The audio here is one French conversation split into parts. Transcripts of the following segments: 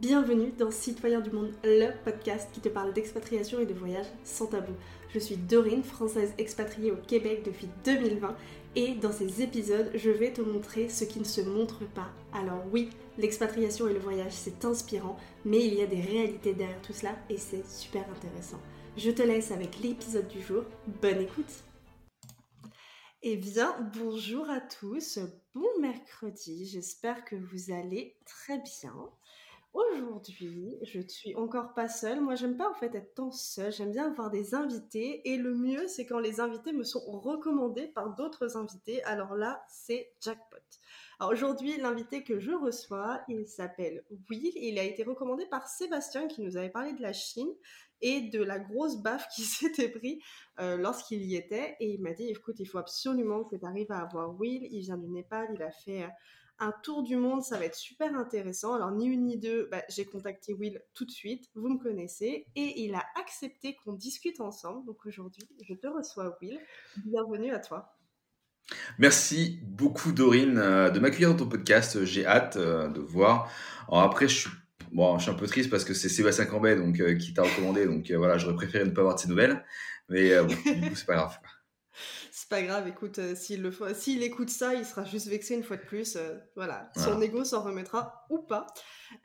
Bienvenue dans Citoyens du Monde, le podcast qui te parle d'expatriation et de voyage sans tabou. Je suis Dorine, française expatriée au Québec depuis 2020 et dans ces épisodes, je vais te montrer ce qui ne se montre pas. Alors oui, l'expatriation et le voyage, c'est inspirant, mais il y a des réalités derrière tout cela et c'est super intéressant. Je te laisse avec l'épisode du jour. Bonne écoute eh bien, bonjour à tous, bon mercredi, j'espère que vous allez très bien. Aujourd'hui, je ne suis encore pas seule. Moi, j'aime pas en fait être tant seule. J'aime bien avoir des invités. Et le mieux, c'est quand les invités me sont recommandés par d'autres invités. Alors là, c'est jackpot. Alors aujourd'hui, l'invité que je reçois, il s'appelle Will. Il a été recommandé par Sébastien qui nous avait parlé de la Chine et de la grosse baffe qui s'était pris euh, lorsqu'il y était. Et il m'a dit, écoute, il faut absolument que tu arrives à avoir Will. Il vient du Népal, il a fait euh, un tour du monde, ça va être super intéressant. Alors ni une ni deux, bah, j'ai contacté Will tout de suite, vous me connaissez, et il a accepté qu'on discute ensemble. Donc aujourd'hui, je te reçois Will. Bienvenue à toi. Merci beaucoup Dorine euh, de m'accueillir dans ton podcast. J'ai hâte euh, de voir. Après, je suis un peu triste parce que c'est Sébastien Cambet donc euh, qui t'a recommandé. Donc voilà, j'aurais préféré ne pas avoir de ses nouvelles, mais bon, c'est pas grave. C'est pas grave, écoute, euh, s'il le s'il écoute ça, il sera juste vexé une fois de plus. Euh, voilà, son ego s'en remettra ou pas.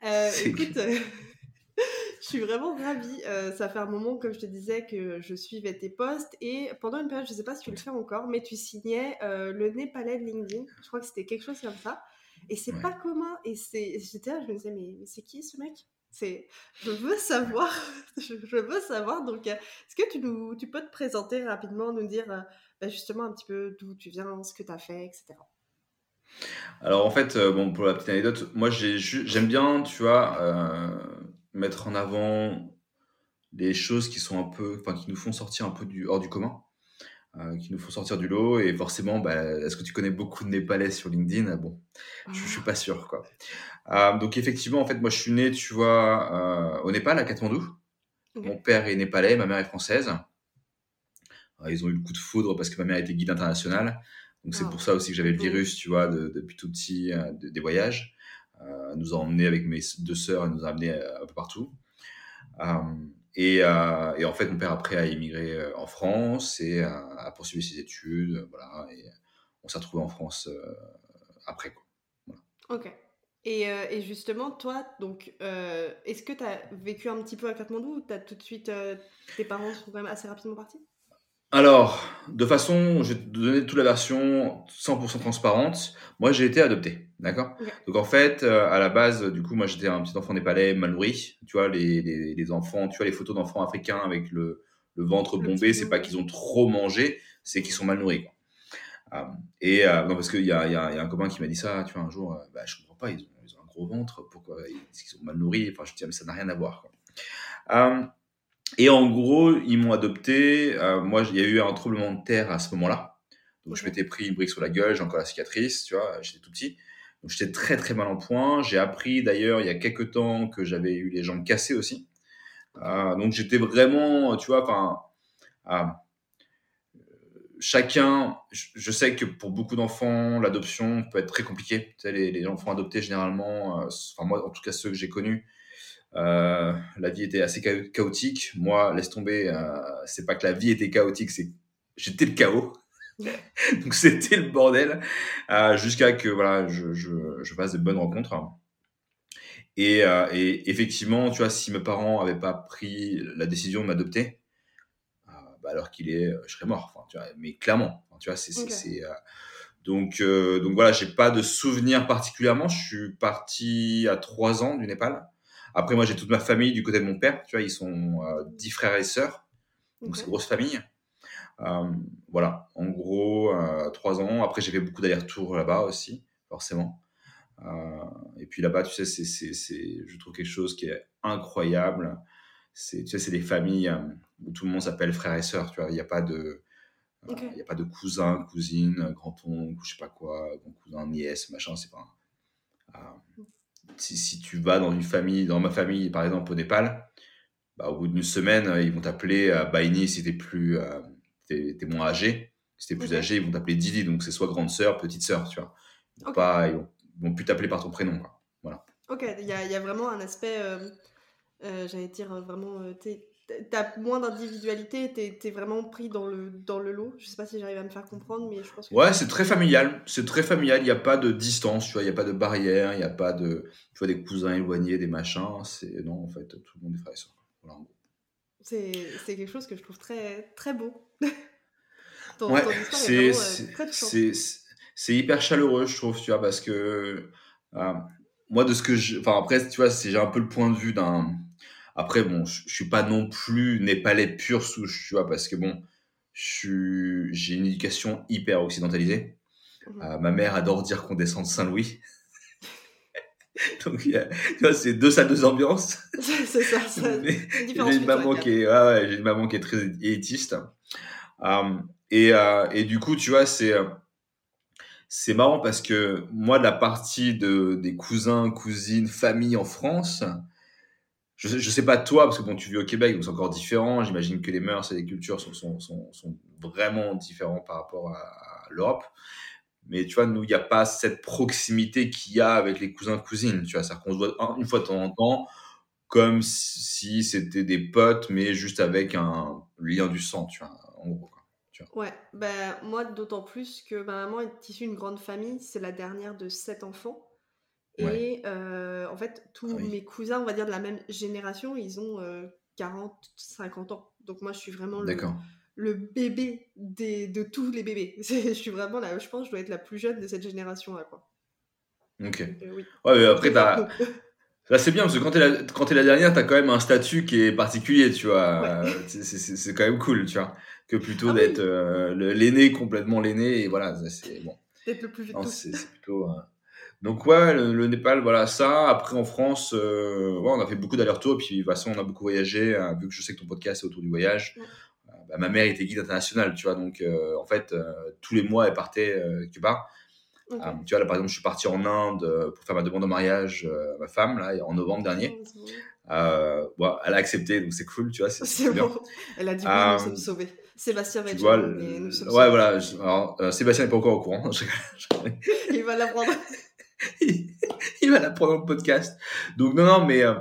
Euh, écoute, je suis vraiment ravie. ça fait un moment, comme je te disais, que je suivais tes posts et pendant une période, je sais pas si tu le fais encore, mais tu signais le Népalais de LinkedIn. Je crois que c'était quelque chose comme ça. Et c'est pas commun. Et c'est, j'étais là, je me disais, mais, mais c'est qui ce mec? C'est, je veux savoir, je, veux savoir. Donc, est-ce que tu, nous, tu peux te présenter rapidement, nous dire bah, justement un petit peu d'où tu viens, ce que tu as fait, etc. Alors en fait, euh, bon, pour la petite anecdote, moi j'aime bien, tu vois, euh, mettre en avant des choses qui sont un peu, enfin qui nous font sortir un peu du hors du commun, euh, qui nous font sortir du lot. Et forcément, bah, est-ce que tu connais beaucoup de Népalais sur LinkedIn? Bon, je, je, suis pas sûr, quoi. donc effectivement, en fait, moi je suis né, tu vois, au Népal, à Katmandou. Mon père est népalais, ma mère est française. Euh, ils ont eu le coup de foudre parce que ma mère était guide internationale. Donc c'est ah. pour ça aussi que j'avais le virus, tu vois, depuis tout petit, euh, des voyages. Euh, elle nous a emmenés avec mes deux sœurs, elle nous a amenés un peu partout. Et, et, en fait, mon père après a immigré en France et a, poursuivi ses études, voilà. Et on s'est retrouvé en France après. Quoi. Voilà. Ok. Et, et, justement, toi, donc, est-ce que tu as vécu un petit peu à Katmandou ou as tout de suite, tes parents sont quand même assez rapidement partis? Alors, de façon, je vais te donner toute la version 100% transparente. Moi, j'ai été adopté, d'accord? Donc, en fait, euh, à la base, du coup, moi, j'étais un petit enfant népalais mal nourri. Tu vois, les, les, enfants, tu vois, les photos d'enfants africains avec le, le ventre bombé, c'est pas qu'ils ont trop mangé, c'est qu'ils sont mal nourris. Quoi. Euh, et euh, non, parce qu'il y a, y, y a, un copain qui m'a dit ça, tu vois, un jour, bah, je comprends pas, ils ont, ils ont un gros ventre, pourquoi Est-ce qu'ils sont mal nourris Enfin, je dis, mais ça n'a rien à voir. Quoi. Et en gros, ils m'ont adopté. Euh, moi, il y a eu un tremblement de terre à ce moment-là. Donc, je m'étais pris une brique sur la gueule, j'ai encore la cicatrice, tu vois, j'étais tout petit. Donc, j'étais très, très mal en point. J'ai appris d'ailleurs, il y a quelques temps, que j'avais eu les jambes cassées aussi. Euh, donc, j'étais vraiment, tu vois, enfin, euh, chacun, je sais que pour beaucoup d'enfants, l'adoption peut être très compliquée. Tu sais, les, les enfants adoptés, généralement, enfin, moi, en tout cas, ceux que j'ai connus, euh, la vie était assez chaotique. Moi, laisse tomber, euh, c'est pas que la vie était chaotique, c'est j'étais le chaos. Donc c'était le bordel euh, jusqu'à que voilà, je, je, je, fasse de bonnes rencontres. Et, et, effectivement, tu vois, si mes parents avaient pas pris la décision de m'adopter, bah alors qu'il est, je serais mort. Enfin, tu vois, mais clairement, tu vois, c'est okay. donc donc voilà, j'ai pas de souvenir particulièrement. Je suis parti à trois ans du Népal. Après, moi, j'ai toute ma famille du côté de mon père. Tu vois, ils sont euh, dix frères et sœurs. Donc, c'est une grosse famille. Euh, voilà, en gros, euh, trois ans. Après, j'ai fait beaucoup d'allers-retours là-bas aussi, forcément. et puis là-bas, tu sais, c'est, je trouve quelque chose qui est incroyable. C'est, tu sais, c'est des familles où tout le monde s'appelle frère et sœur. Tu vois, il n'y a pas de, il a pas de cousin, cousine, grand-oncle, je sais pas quoi, grand cousin, nièce, machin. C'est pas si, si, tu vas dans une famille, dans ma famille par exemple au Népal, bah, au bout d'une semaine, euh, ils vont t'appeler euh, Baini si t'es plus, euh, t'es, moins âgé. Si t'es plus okay. âgé, ils vont t'appeler Didi, donc c'est soit grande sœur, petite sœur, tu vois. Ils vont, okay. pas, ils vont, ils vont plus t'appeler par ton prénom, quoi. Voilà. Ok, il y a, y a, vraiment un aspect, j'allais dire vraiment, t'as moins d'individualité, t'es es vraiment pris dans le, dans le lot. Je sais pas si j'arrive à me faire comprendre, mais je pense que... Ouais, c'est très familial. C'est très familial. Il n'y a pas de distance, tu vois. Il n'y a pas de barrière. Il n'y a pas de... Tu vois, des cousins éloignés, des machins. C'est... Non, en fait, tout le monde est frère et soeur. Voilà, c'est, c'est quelque chose que je trouve très, très beau. ton, ouais, c'est, euh, c'est, c'est, hyper chaleureux, je trouve, tu vois, parce que... Euh, moi, de ce que je... Enfin, après, tu vois, j'ai un peu le point de vue d'un après, bon, je, je suis pas non plus népalais pur souche, tu vois, parce que bon, j'ai une éducation hyper occidentalisée. Mmh. Euh, ma mère adore dire qu'on descend de Saint-Louis. Donc, tu vois, c'est deux salles, deux ambiances. c'est ça, J'ai une, maman qui est, ouais, ouais, j'ai une maman qui est très élitiste. Euh, et, euh, et, du coup, tu vois, c'est, c'est marrant parce que moi, la partie de, des cousins, cousines, famille en France, je, je sais pas toi, parce que bon, tu vis au Québec, donc c'est encore différent. J'imagine que les mœurs et les cultures sont, sont, sont, vraiment différents par rapport à, l'Europe. Mais tu vois, nous, il n'y a pas cette proximité qu'il y a avec les cousins cousines. Tu vois, c'est-à-dire qu'on se voit une fois de temps en temps, comme si c'était des potes, mais juste avec un lien du sang, tu vois, en gros. Ouais, ben, moi, d'autant plus que ma maman est issue d'une grande famille. C'est la dernière de sept enfants. Et en fait, tous ah mes cousins, on va dire de la même génération, ils ont 40, 50 ans. Donc moi, je suis vraiment le, le, bébé des, de tous les bébés. je suis vraiment là, je pense que je dois être la plus jeune de cette génération-là. Quoi. Ok. oui. Ouais, mais après, t'as. Là, c'est bien parce que quand t'es la, quand es la dernière, t'as quand même un statut qui est particulier, tu vois. C'est quand même cool, tu vois. Que plutôt ah d'être l'aîné, complètement l'aîné, et voilà, c'est bon. D'être le plus vite. C'est plutôt. Donc ouais, le, Népal, voilà ça. Après en France, euh, ouais, on a fait beaucoup d'allers-retours. Puis de toute façon, on a beaucoup voyagé. Euh, vu que je sais que ton podcast est autour du voyage, euh, bah, ma mère était guide international, tu vois. Donc en fait, tous les mois, elle partait quelque part. tu vois, là par exemple, je suis parti en Inde pour faire ma demande en mariage à ma femme là en novembre dernier. Euh, bon, elle a accepté, donc c'est cool, tu vois. C'est bon. Elle a dit oui, nous sommes sauvés. Sébastien va Ouais, voilà. Alors, Sébastien n'est pas encore au courant. Il va l'apprendre. Il va la prendre le podcast. Donc non, non, mais euh,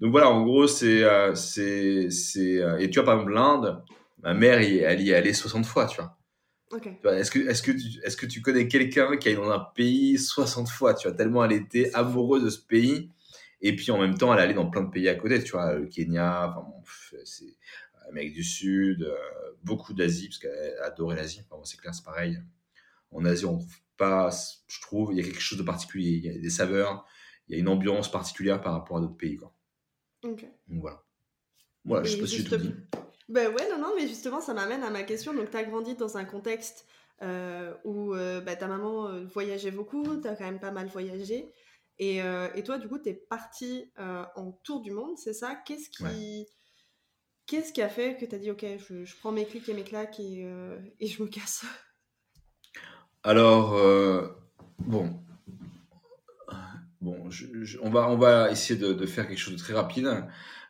donc voilà, en gros, c'est euh, c'est c'est euh, et tu vois par exemple l'Inde, ma mère, elle y est allée 60 fois, tu vois. Est-ce que est-ce que tu est-ce que tu connais quelqu'un qui est dans un pays 60 fois, tu vois, tellement elle était amoureuse de ce pays. Et puis en même temps, elle est allée dans plein de pays à côté, tu vois, le Kenya, enfin bon, c'est Amérique du Sud, beaucoup d'Asie, parce qu'elle adorait l'Asie. Enfin, c'est clair, c'est pareil. En Asie, on trouve pas, je trouve, il y a quelque chose de particulier. Il y a des saveurs, il y a une ambiance particulière par rapport à d'autres pays. Quoi. Ok. Donc voilà. Voilà, je sais pas si j'ai tout dit. Ben ouais, non, non, mais justement, ça m'amène à ma question. Donc, tu as grandi dans un contexte euh, où euh, bah, ta maman euh, voyageait beaucoup, tu as quand même pas mal voyagé. Et, et toi, du coup, tu es parti en tour du monde, c'est ça? Qu'est-ce qui. Qu'est-ce qui a fait que tu as dit, ok, je, je, prends mes clics et mes claques et, et je me casse? Alors, euh, bon. Bon, on, va, on va essayer de, faire quelque chose de très rapide.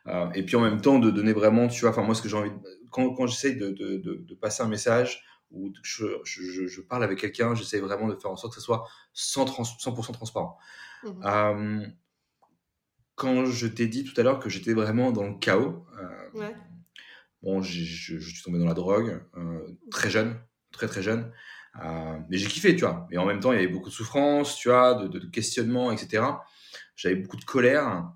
Euh, et puis en même temps, de donner vraiment, tu vois, enfin, moi, ce que j'ai envie Quand, quand j'essaye de, de, passer un message ou je, je, parle avec quelqu'un, j'essaie vraiment de faire en sorte que ce soit 100%, transparent. Mmh euh, quand je t'ai dit tout à l'heure que j'étais vraiment dans le chaos, bon, je, suis tombé dans la drogue très jeune, très très jeune. Euh, mais j'ai kiffé, tu vois. Et en même temps, il y avait beaucoup de souffrance, tu vois, de, de, questionnement, etc. J'avais beaucoup de colère.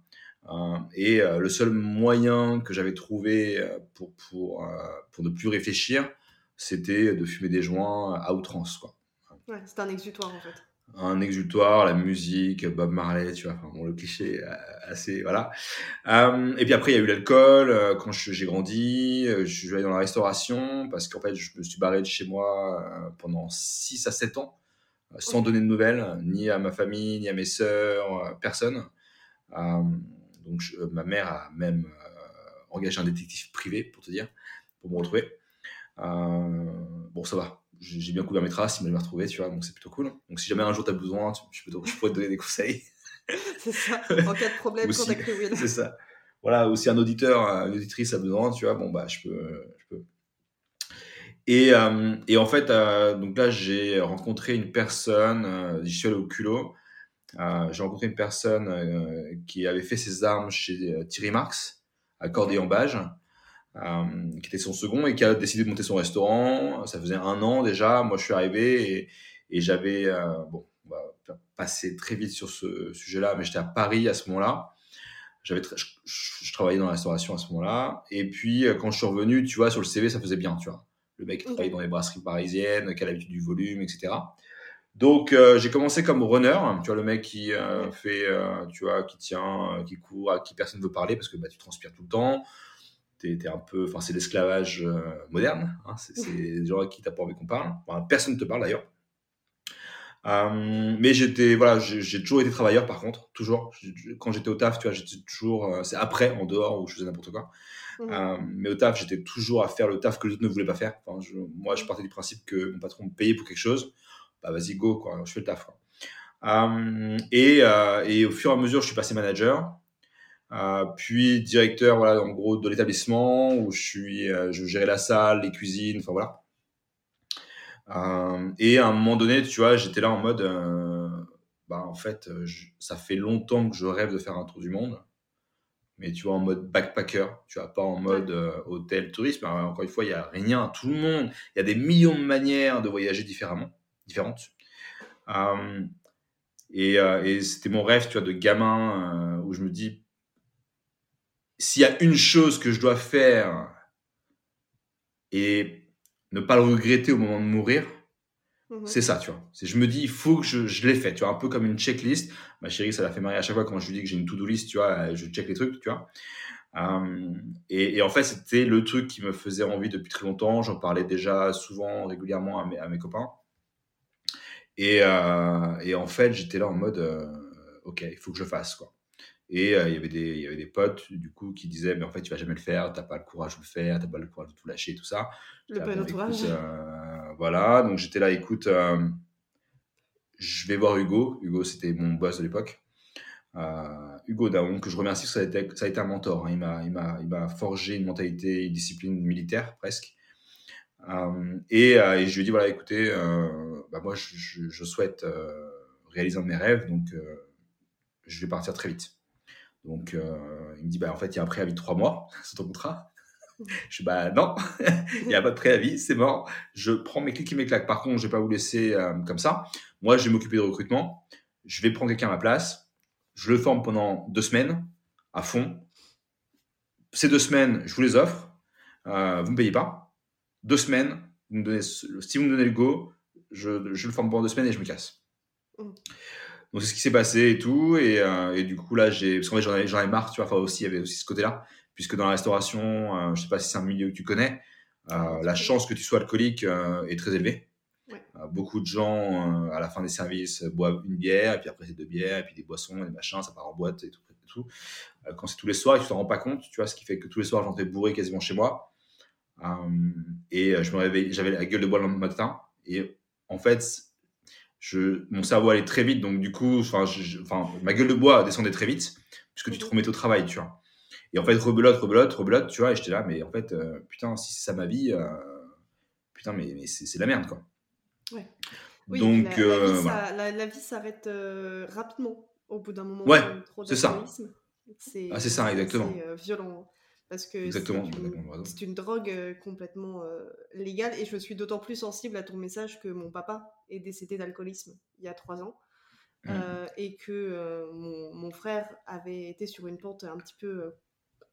Euh, et euh, le seul moyen que j'avais trouvé pour, pour, pour ne plus réfléchir, c'était de fumer des joints à outrance, quoi. Ouais, c'était un exutoire, en fait un exutoire, la musique, Bob Marley, tu vois, enfin, bon, le cliché euh, assez, voilà. Euh, et puis après, il y a eu l'alcool. Euh, quand j'ai grandi, je suis allé dans la restauration parce qu'en fait, je me suis barré de chez moi pendant 6 à 7 ans, sans donner de nouvelles, ni à ma famille, ni à mes sœurs, personne. donc, ma mère a même engagé un détective privé, pour te dire, pour me retrouver. bon, ça va j'ai bien couvert mes traces, il m'a retrouvé, tu vois, donc c'est plutôt cool. Donc si jamais un jour tu as besoin, je, peux je, pourrais te donner des conseils. c'est ça, en cas de problème, contacte Will. C'est ça. Voilà, ou si un auditeur, une auditrice a besoin, tu vois, bon, bah, je peux. Je peux. Et, euh, et en fait, euh, donc là, j'ai rencontré une personne, euh, j'y suis allé au culot, j'ai rencontré une personne qui avait fait ses armes chez Thierry Marx, à Corday-en-Bage, qui était son second et qui a décidé de monter son restaurant. Ça faisait un an déjà. Moi, je suis arrivé et, et j'avais, bon, on va passer très vite sur ce sujet-là, mais j'étais à Paris à ce moment-là. J'avais, je, travaillais dans la restauration à ce moment-là. Et puis, quand je suis revenu, tu vois, sur le CV, ça faisait bien, tu vois. Le mec qui travaille dans les brasseries parisiennes, qui a l'habitude du volume, etc. Donc, euh, j'ai commencé comme runner, tu vois, le mec qui euh, fait, euh, tu vois, qui tient, qui court, à qui personne ne veut parler parce que bah, tu transpires tout le temps. T'es, es un peu, enfin, c'est l'esclavage moderne. Hein, c'est, des gens à qui t'as pas envie qu'on parle. personne ne te parle d'ailleurs. mais j'étais, voilà, j'ai, toujours été travailleur par contre, toujours. Quand j'étais au taf, tu vois, j'étais toujours, c'est après, en dehors, où je faisais n'importe quoi. Mmh. mais au taf, j'étais toujours à faire le taf que les autres ne voulaient pas faire. Enfin, moi, je partais du principe que mon patron me payait pour quelque chose bah vas-y, go, quoi, je fais le taf. Euh, et, euh, et, au fur et à mesure, je suis passé manager, euh, puis directeur, voilà, en gros, de l'établissement où je suis, je gérais la salle, les cuisines, enfin voilà. et à un moment donné, tu vois, j'étais là en mode, bah en fait, ça fait longtemps que je rêve de faire un tour du monde mais tu vois, en mode backpacker, tu vois, pas en mode hôtel, tourisme. encore une fois, il n'y a rien, tout le monde, il y a des millions de manières de voyager différemment différentes. Euh, euh, et, c'était mon rêve, tu vois, de gamin, euh, où je me dis, s'il y a une chose que je dois faire et ne pas le regretter au moment de mourir, mhm. c'est ça, tu vois. Je me dis, il faut que je, je l'ai fait, tu vois, un peu comme une checklist. Ma chérie, ça la fait marrer à chaque fois quand je lui dis que j'ai une to-do list, tu vois, je check les trucs, tu vois. et, en fait, c'était le truc qui me faisait envie depuis très longtemps. J'en parlais déjà souvent, régulièrement à mes, à mes copains. Et, euh, et en fait, j'étais là en mode, euh, ok, il faut que je fasse quoi. Et euh, il y avait des, il y avait des potes du coup qui disaient, mais en fait, tu vas jamais le faire, t'as pas le courage de le faire, t'as pas le courage de tout lâcher, tout ça. Le bon entourage. voilà, donc j'étais là, écoute, je vais voir Hugo. Hugo, c'était mon boss de l'époque. Hugo Daon, que je remercie, ça a été, ça a été un mentor. Hein. Il m'a forgé une mentalité, une discipline militaire presque. Euh, et, euh, et, je lui ai dit voilà, écoutez, euh, bah moi, je, je souhaite réaliser un de mes rêves, donc je vais partir très vite. Donc, il me dit, bah, en fait, il y a un préavis de trois mois, c'est ton contrat. Je dis, bah non, il n'y a pas de préavis, c'est mort. Je prends mes clics et mes claques. Par contre, je ne vais pas vous laisser comme ça. Moi, je vais m'occuper de recrutement. Je vais prendre quelqu'un à ma place. Je le forme pendant deux semaines, à fond. Ces deux semaines, je vous les offre. vous ne me payez pas deux semaines, vous me donnez, si vous me donnez le go, je, je le forme pendant deux semaines et je me casse. Mm. Donc c'est ce qui s'est passé et tout. Et, euh, et du coup, là, j'ai. Parce qu'en fait, j'en avais, avais, marre, tu vois. Enfin, aussi, il y avait aussi ce côté-là. Puisque dans la restauration, euh, je sais pas si c'est un milieu que tu connais, euh, la chance que tu sois alcoolique est très élevée. beaucoup de gens, à la fin des services, boivent une bière, et puis après, c'est deux bières, et puis des boissons, et des machins, ça part en boîte et tout. Et tout. quand c'est tous les soirs, et tu t'en rends pas compte, tu vois, ce qui fait que tous les soirs, j'entrais bourré quasiment chez moi. Euh, et euh, je me réveille, j'avais la gueule de bois le matin. Et en fait, je, mon cerveau allait très vite. Donc, du coup, enfin, ma gueule de bois descendait très vite, puisque tu te mhm. remettais au travail, tu vois. Et en fait, rebelote, rebelote, rebelote, tu vois. Et j'étais là, mais en fait, euh, putain, si c'est ça ma vie, putain, mais, mais c'est la merde, quoi. Ouais. Oui, Donc, la, vie s'arrête rapidement au bout d'un moment. Ouais, c'est ça. Ah, c'est ça, exactement. C'est violent. Parce que c'est une, drogue euh, complètement euh, légale. Et je suis d'autant plus sensible à ton message que mon papa est décédé d'alcoolisme il y a trois ans. Mmh. Euh, et que mon, frère avait été sur une pente un petit peu,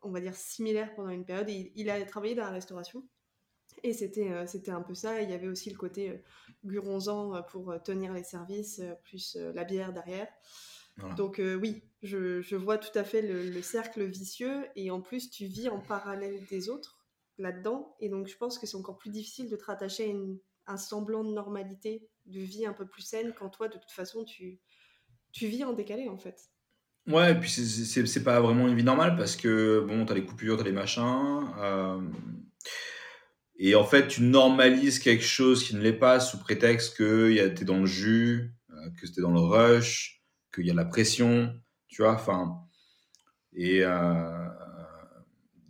on va dire, similaire pendant une période. Il, il a travaillé dans la restauration. Et c'était c'était un peu ça. Il y avait aussi le côté guronzan pour tenir les services, plus la bière derrière. Donc euh, oui, je, vois tout à fait le, cercle vicieux et en plus tu vis en parallèle des autres là-dedans et donc je pense que c'est encore plus difficile de te rattacher à un semblant de normalité, de vie un peu plus saine quand toi de toute façon tu, tu vis en décalé en fait. Ouais, et puis c'est pas vraiment une vie normale parce que bon, t'as les coupures, t'as les machins. Euh, et en fait, tu normalises quelque chose qui ne l'est pas sous prétexte que t'es dans le jus, euh, que c'était dans le rush, qu'il y a la pression, tu vois, enfin, et euh,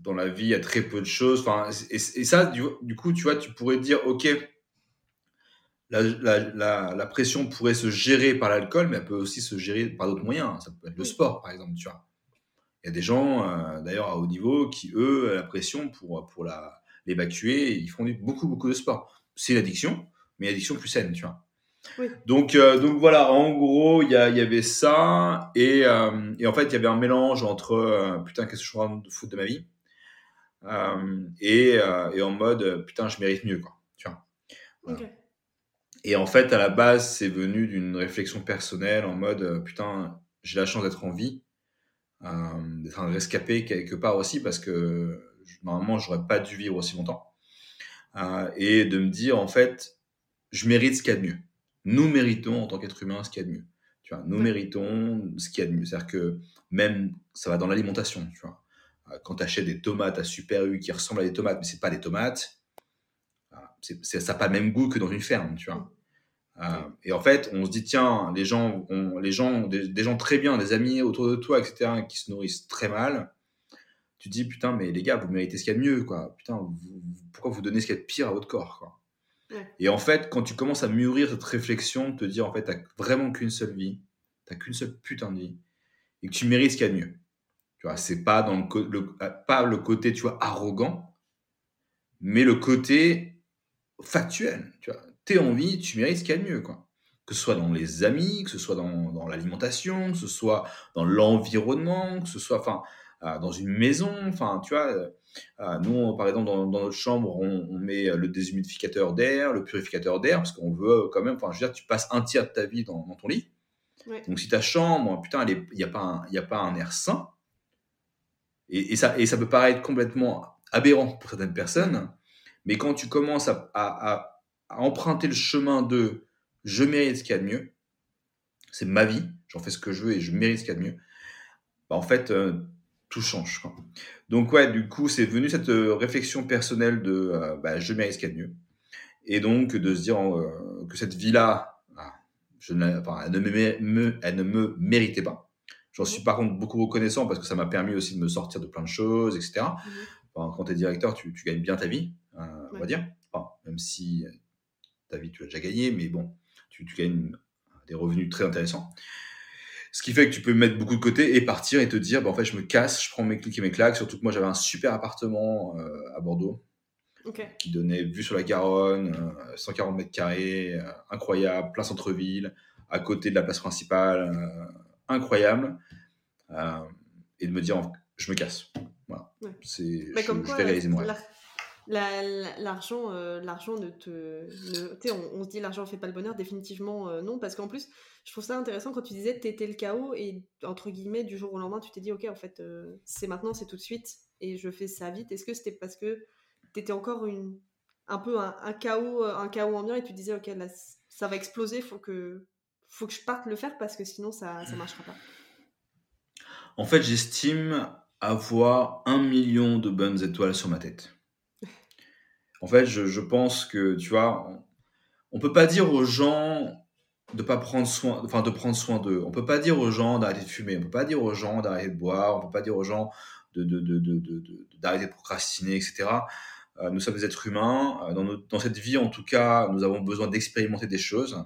dans la vie, il y a très peu de choses, enfin, et, ça, du, coup, tu vois, tu pourrais dire, ok, la, pression pourrait se gérer par l'alcool, mais elle peut aussi se gérer par d'autres moyens. Ça peut être le sport, par exemple, tu vois. Il y a des gens, euh, d'ailleurs, à haut niveau, qui, eux, la pression pour, pour l'évacuer, ils font beaucoup, beaucoup de sport. C'est une addiction, mais une addiction plus saine, tu vois. Donc, euh, donc voilà, en gros, il y, y, avait ça. Et, euh, et, en fait, il y avait un mélange entre putain, qu'est-ce que je suis en train de foutre de ma vie et, et, en mode putain, je mérite mieux, quoi. Tu vois. Et en fait, à la base, c'est venu d'une réflexion personnelle en mode euh, putain, j'ai la chance d'être en vie, euh, d'être un rescapé quelque part aussi parce que normalement, j'aurais pas dû vivre aussi longtemps. Euh, et de me dire en fait, je mérite ce qu'il y a de mieux. Nous méritons en tant qu'être humain ce qu'il y a de mieux. Tu vois, nous méritons ce qu'il y a de mieux. C'est-à-dire que même ça va dans l'alimentation. Tu vois, quand tu achètes des tomates à Super U qui ressemblent à des tomates, mais c'est pas des tomates c'est, ça n'a pas le même goût que dans une ferme, tu vois. Euh, et en fait, on se dit, tiens, les gens, ont, les gens, des, gens très bien, des amis autour de toi, etc., qui se nourrissent très mal, tu te dis, putain, mais les gars, vous méritez ce qu'il y a de mieux, quoi. Putain, pourquoi vous donnez ce qu'il y a de pire à votre corps, quoi? Et en fait, quand tu commences à mûrir cette réflexion, te dire, en fait, t'as vraiment qu'une seule vie, t'as qu'une seule putain de vie, et que tu mérites ce qu'il y a de mieux. Tu vois, c'est pas dans le, pas le côté, tu vois, arrogant, mais le côté factuel. Tu vois, t'es en vie, tu mérites ce qu'il y a de mieux, quoi. Que ce soit dans les amis, que ce soit dans, dans l'alimentation, que ce soit dans l'environnement, que ce soit, enfin, euh, dans une maison, enfin, tu vois. Euh, euh, nous, par exemple, dans, dans notre chambre, on, met le déshumidificateur d'air, le purificateur d'air, parce qu'on veut quand même, enfin, je veux dire, tu passes un tiers de ta vie dans, ton lit. Donc, si ta chambre, putain, il n'y a, pas un, a pas un air sain, et, et, ça, et ça peut paraître complètement aberrant pour certaines personnes, mais quand tu commences à, emprunter le chemin de je mérite ce qu'il y a de mieux, c'est ma vie, j'en fais ce que je veux et je mérite ce qu'il y a de mieux, bah, en fait, euh, tout change. Donc, ouais, du coup, c'est venu cette euh, réflexion personnelle de euh, bah, je mérite ce qu'il y a de mieux. Et donc, de se dire que cette vie-là, elle, ne me, elle ne me méritait pas. J'en suis par contre beaucoup reconnaissant parce que ça m'a permis aussi de me sortir de plein de choses, etc. Mmh quand tu es directeur, tu, tu, gagnes bien ta vie. Euh, on va dire. même si euh, ta vie, tu as déjà gagné, mais bon, tu, gagnes des revenus très intéressants. Ce qui fait que tu peux mettre beaucoup de côté et partir et te dire, bah, en fait, je me casse, je prends mes clics et mes claques. Surtout que moi, j'avais un super appartement euh, à Bordeaux qui donnait vue sur la Garonne, 140 mètres carrés, incroyable, plein centre-ville, à côté de la place principale, incroyable. et de me dire, je me casse. Voilà. C'est, je, je, vais réaliser mon rêve l'argent euh, l'argent ne te on, se dit l'argent fait pas le bonheur définitivement euh, non parce qu'en plus je trouve ça intéressant quand tu disais t'étais le chaos et entre guillemets du jour au lendemain tu t'es dit ok en fait euh, c'est maintenant c'est tout de suite et je fais ça vite. Est-ce que c'était parce que t'étais encore une un peu un, chaos un chaos ambiant et tu disais ok ça va exploser faut que faut que je parte le faire parce que sinon ça ça marchera pas? En fait j'estime avoir un million de bonnes étoiles sur ma tête en fait, je, pense que, tu vois, on, peut pas dire aux gens de pas prendre soin, enfin de prendre soin d'eux. On peut pas dire aux gens d'arrêter de fumer. On peut pas dire aux gens d'arrêter de boire. On peut pas dire aux gens de, d'arrêter de, procrastiner, etc. Euh, nous sommes des êtres humains. Euh, dans, dans, cette vie, en tout cas, nous avons besoin d'expérimenter des choses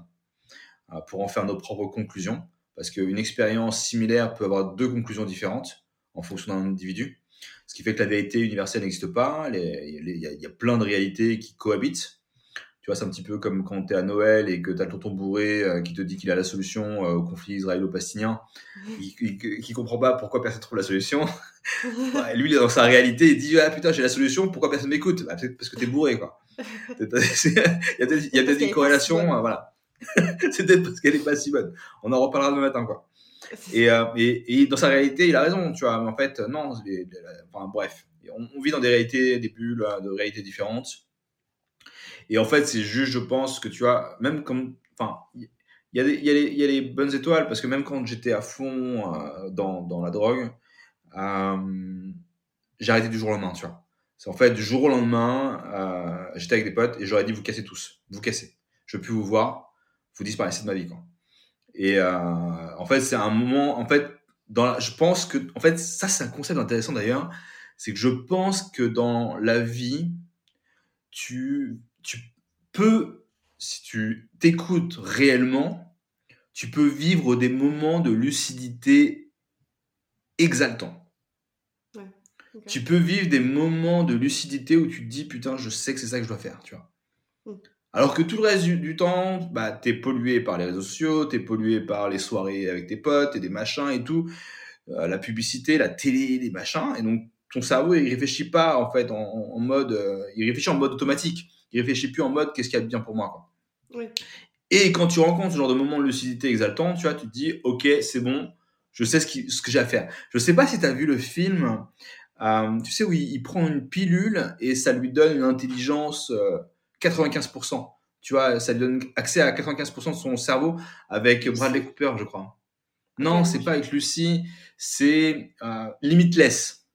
euh, pour en faire nos propres conclusions. Parce qu'une expérience similaire peut avoir deux conclusions différentes en fonction d'un individu. Ce qui fait que la vérité universelle n'existe pas. Il y, a plein de réalités qui cohabitent. Tu vois, c'est un petit peu comme quand tu es à Noël et que tu as le tonton bourré euh, qui te dit qu'il a la solution euh, au conflit israélo-palestinien, qui, qui, comprend pas pourquoi personne trouve la solution. lui, il est dans sa réalité, il dit Ah putain, j'ai la solution, pourquoi personne m'écoute? Bah, Parce que tu es bourré, quoi. il y a peut-être une corrélation, euh, voilà. c'est peut-être parce qu'elle est pas si bonne. On en reparlera demain matin, quoi. Euh, et, et, dans sa réalité, il a raison, tu vois. Mais en fait, non. enfin, bref, on, vit dans des réalités, des bulles, de réalités différentes. Et en fait, c'est juste, je pense que tu vois, même comme. Enfin, il y, a y, y, a les bonnes étoiles, parce que même quand j'étais à fond euh, dans, dans, la drogue, euh, j'ai arrêté du jour au lendemain, tu vois. C'est en fait, du jour au lendemain, j'étais avec des potes et j'aurais dit vous cassez tous, vous cassez. Je veux plus vous voir, vous disparaissez de ma vie, quoi. Et euh, en fait, c'est un moment, en fait, dans je pense que, en fait, ça, c'est un concept intéressant d'ailleurs. C'est que je pense que dans la vie, tu, tu peux si tu t'écoutes réellement, tu peux vivre des moments de lucidité exaltants. Tu peux vivre des moments de lucidité où tu te dis putain, je sais que c'est ça que je dois faire, tu vois. Mm. Alors que tout le reste du, temps, bah, es pollué par les réseaux sociaux, tu es pollué par les soirées avec tes potes et des machins et tout, euh, la publicité, la télé, les machins, et donc ton cerveau il réfléchit pas en fait en, mode, euh, il réfléchit en mode automatique, il réfléchit plus en mode qu'est-ce qu'il y a de bien pour moi, quoi. Et quand tu rencontres ce genre de moment de lucidité exaltant, tu vois, tu te dis ok, c'est bon, je sais ce, ce que j'ai à faire. Je sais pas si tu as vu le film euh, tu sais, où il, prend une pilule et ça lui donne une intelligence 95%. Euh, tu vois, ça lui donne accès à 95% de son cerveau avec Bradley Cooper, je crois. Non, c'est pas avec Lucy, c'est euh, Limitless.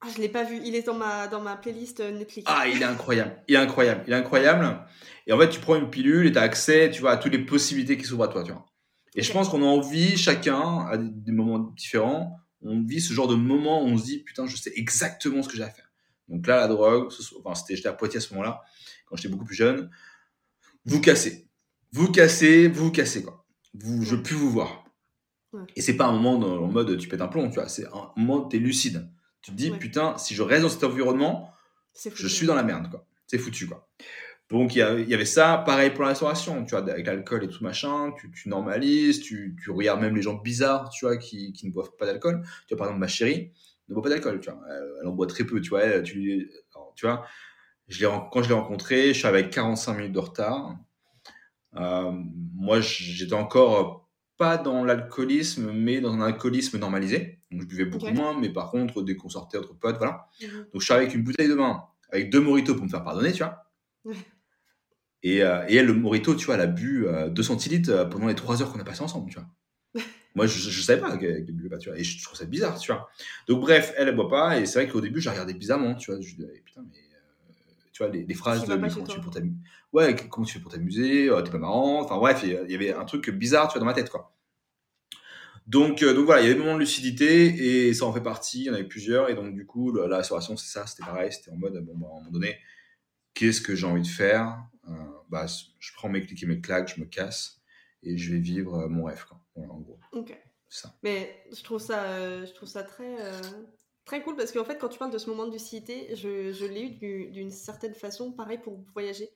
Ah, je l'ai pas vu. Il est dans ma, dans ma playlist Netflix. Ah, il est incroyable. Il est incroyable. Il est incroyable. Et en fait, tu prends une pilule et tu as accès, tu vois, à toutes les possibilités qui s'ouvrent à toi, tu vois. Et je pense qu'on a envie, chacun, à des moments différents, on vit ce genre de moment où on se dit putain, je sais exactement ce que j'ai à faire. Donc là, la drogue, enfin, c'était, j'étais à Poitiers à ce moment-là, quand j'étais beaucoup plus jeune. Vous cassez, vous cassez, vous cassez quoi. Vous, je peux vous voir. Et c'est pas un moment dans, en mode tu pètes un plomb, tu vois. C'est un moment où t'es lucide. Tu te dis putain, si je reste dans cet environnement, je suis dans la merde quoi. C'est foutu quoi. Donc il y, avait ça, pareil pour la restauration, tu vois, avec l'alcool et tout machin, tu, normalises, tu, regardes même les gens bizarres, tu vois, qui, ne boivent pas d'alcool. Tu vois, par exemple, ma chérie ne boit pas d'alcool, tu vois, elle, en boit très peu, tu vois, tu, tu vois, je quand je l'ai rencontrée, je suis avec 45 minutes de retard. Euh, moi, j'étais encore pas dans l'alcoolisme, mais dans un alcoolisme normalisé. Donc je buvais beaucoup moins, mais par contre, dès qu'on sortait entre potes, voilà. Mhm. Donc je suis avec une bouteille de vin, avec deux moritos pour me faire pardonner, tu vois. Euh, et, elle, le Morito, tu vois, elle a bu 2 euh, centilitres euh, pendant les 3 heures qu'on a passé ensemble, tu vois. Moi, je, je, savais pas qu'elle ne buvait pas, tu vois. Et je, trouve ça bizarre, tu vois. Donc, bref, elle, elle boit pas. Et c'est vrai qu'au début, j'ai regardé bizarrement, tu vois. Je disais, putain, mais. Tu vois, les, phrases de. Comment tu, fais pour t'amuser Ouais, comment tu fais pour t'amuser T'es pas marrant. Enfin, bref, il y avait un truc bizarre, tu vois, dans ma tête, quoi. Donc, donc voilà, il y avait des moments de lucidité et ça en fait partie. Il y en avait plusieurs. Et donc, du coup, la, restauration, c'est ça. C'était pareil. C'était en mode, bon, bah, à un moment donné, qu'est-ce que j'ai envie de faire? Bah, je prends mes clics et mes claques, je me casse et je vais vivre euh, mon rêve. Quoi. en gros. Ok. Ça. Mais je trouve ça, euh, je trouve ça très, euh, très cool parce qu'en fait, quand tu parles de ce moment de lucidité, je, l'ai eu d'une certaine façon, pareil pour voyager.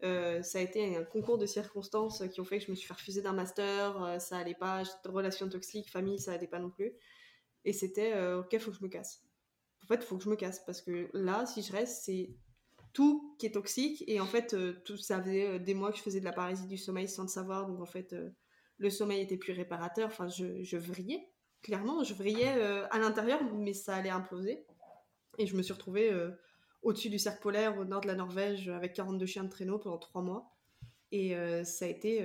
ça a été un concours de circonstances qui ont fait que je me suis fait refuser d'un master, ça allait pas, relation toxique, famille, ça allait pas non plus. Et c'était, ok, faut que je me casse. En fait, faut que je me casse parce que là, si je reste, c'est tout qui est toxique. Et en fait, euh, tout ça faisait euh, des mois que je faisais de la paralysie du sommeil sans le savoir. Donc en fait, euh, le sommeil était plus réparateur. Enfin, je, je vrillais, clairement. Je vrillais à l'intérieur, mais ça allait imploser. Et je me suis retrouvée au-dessus du cercle polaire, au nord de la Norvège, avec 42 chiens de traîneau pendant trois mois. Et ça a été,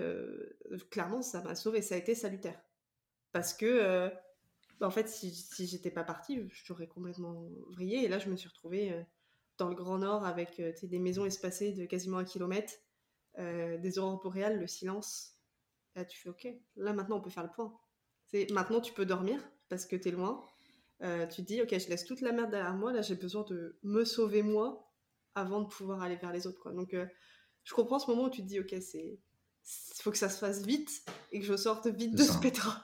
clairement, ça m'a sauvée. Ça a été salutaire. Parce que, bah, en fait, si, si j'étais pas partie, j'aurais complètement vrillé. Et là, je me suis retrouvée dans le Grand Nord avec euh, des maisons espacées de quasiment un kilomètre, euh, des aurores boréales, le silence. Là, tu fais OK, là maintenant on peut faire le point. C'est maintenant tu peux dormir parce que tu es loin. Euh, tu te dis OK, je laisse toute la merde derrière moi, là j'ai besoin de me sauver moi avant de pouvoir aller vers les autres. Quoi. Donc je comprends ce moment où tu te dis OK, c'est faut que ça se fasse vite et que je sorte vite de ce pétrin.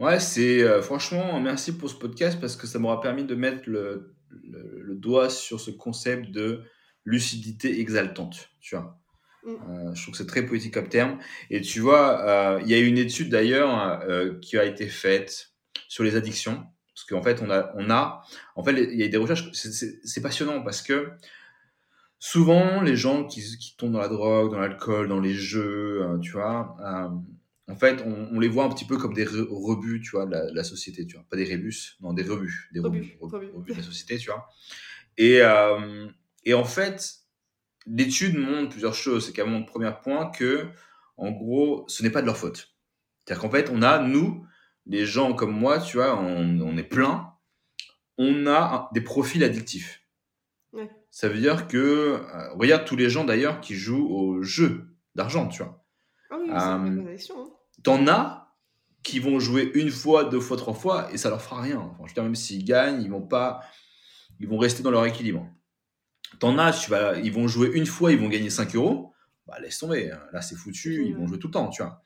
Ouais, c'est franchement merci pour ce podcast parce que ça m'aura permis de mettre le le, doigt sur ce concept de lucidité exaltante, tu vois. Mm. Euh, je trouve que c'est très poétique comme terme. Et tu vois, euh, il y a une étude d'ailleurs euh, qui a été faite sur les addictions. Parce qu'en fait, on a, on a, en fait, il y a des recherches, c'est passionnant parce que souvent, les gens qui, qui tombent dans la drogue, dans l'alcool, dans les jeux, tu vois, en fait, on, les voit un petit peu comme des rebuts, tu vois, de la, société, tu vois. Pas des rébus, non, des rebuts. Des rebuts, de la société, tu vois. Et, et en fait, l'étude montre plusieurs choses. C'est qu'elle montre, premier point, que, en gros, ce n'est pas de leur faute. C'est-à-dire qu'en fait, on a, nous, les gens comme moi, tu vois, on, est plein, on a des profils addictifs. Ça veut dire que, euh, regarde tous les gens d'ailleurs qui jouent au jeu d'argent, tu vois. Ah oui, euh, hein t'en as qui vont jouer une fois, deux fois, trois fois et ça leur fera rien. Enfin, je veux dire, même s'ils gagnent, ils vont pas, ils vont rester dans leur équilibre. T'en as, tu vas, ils vont jouer une fois, ils vont gagner 5 euros. bah, laisse tomber. Hein. Là, c'est foutu, ils vont jouer tout le temps, tu vois.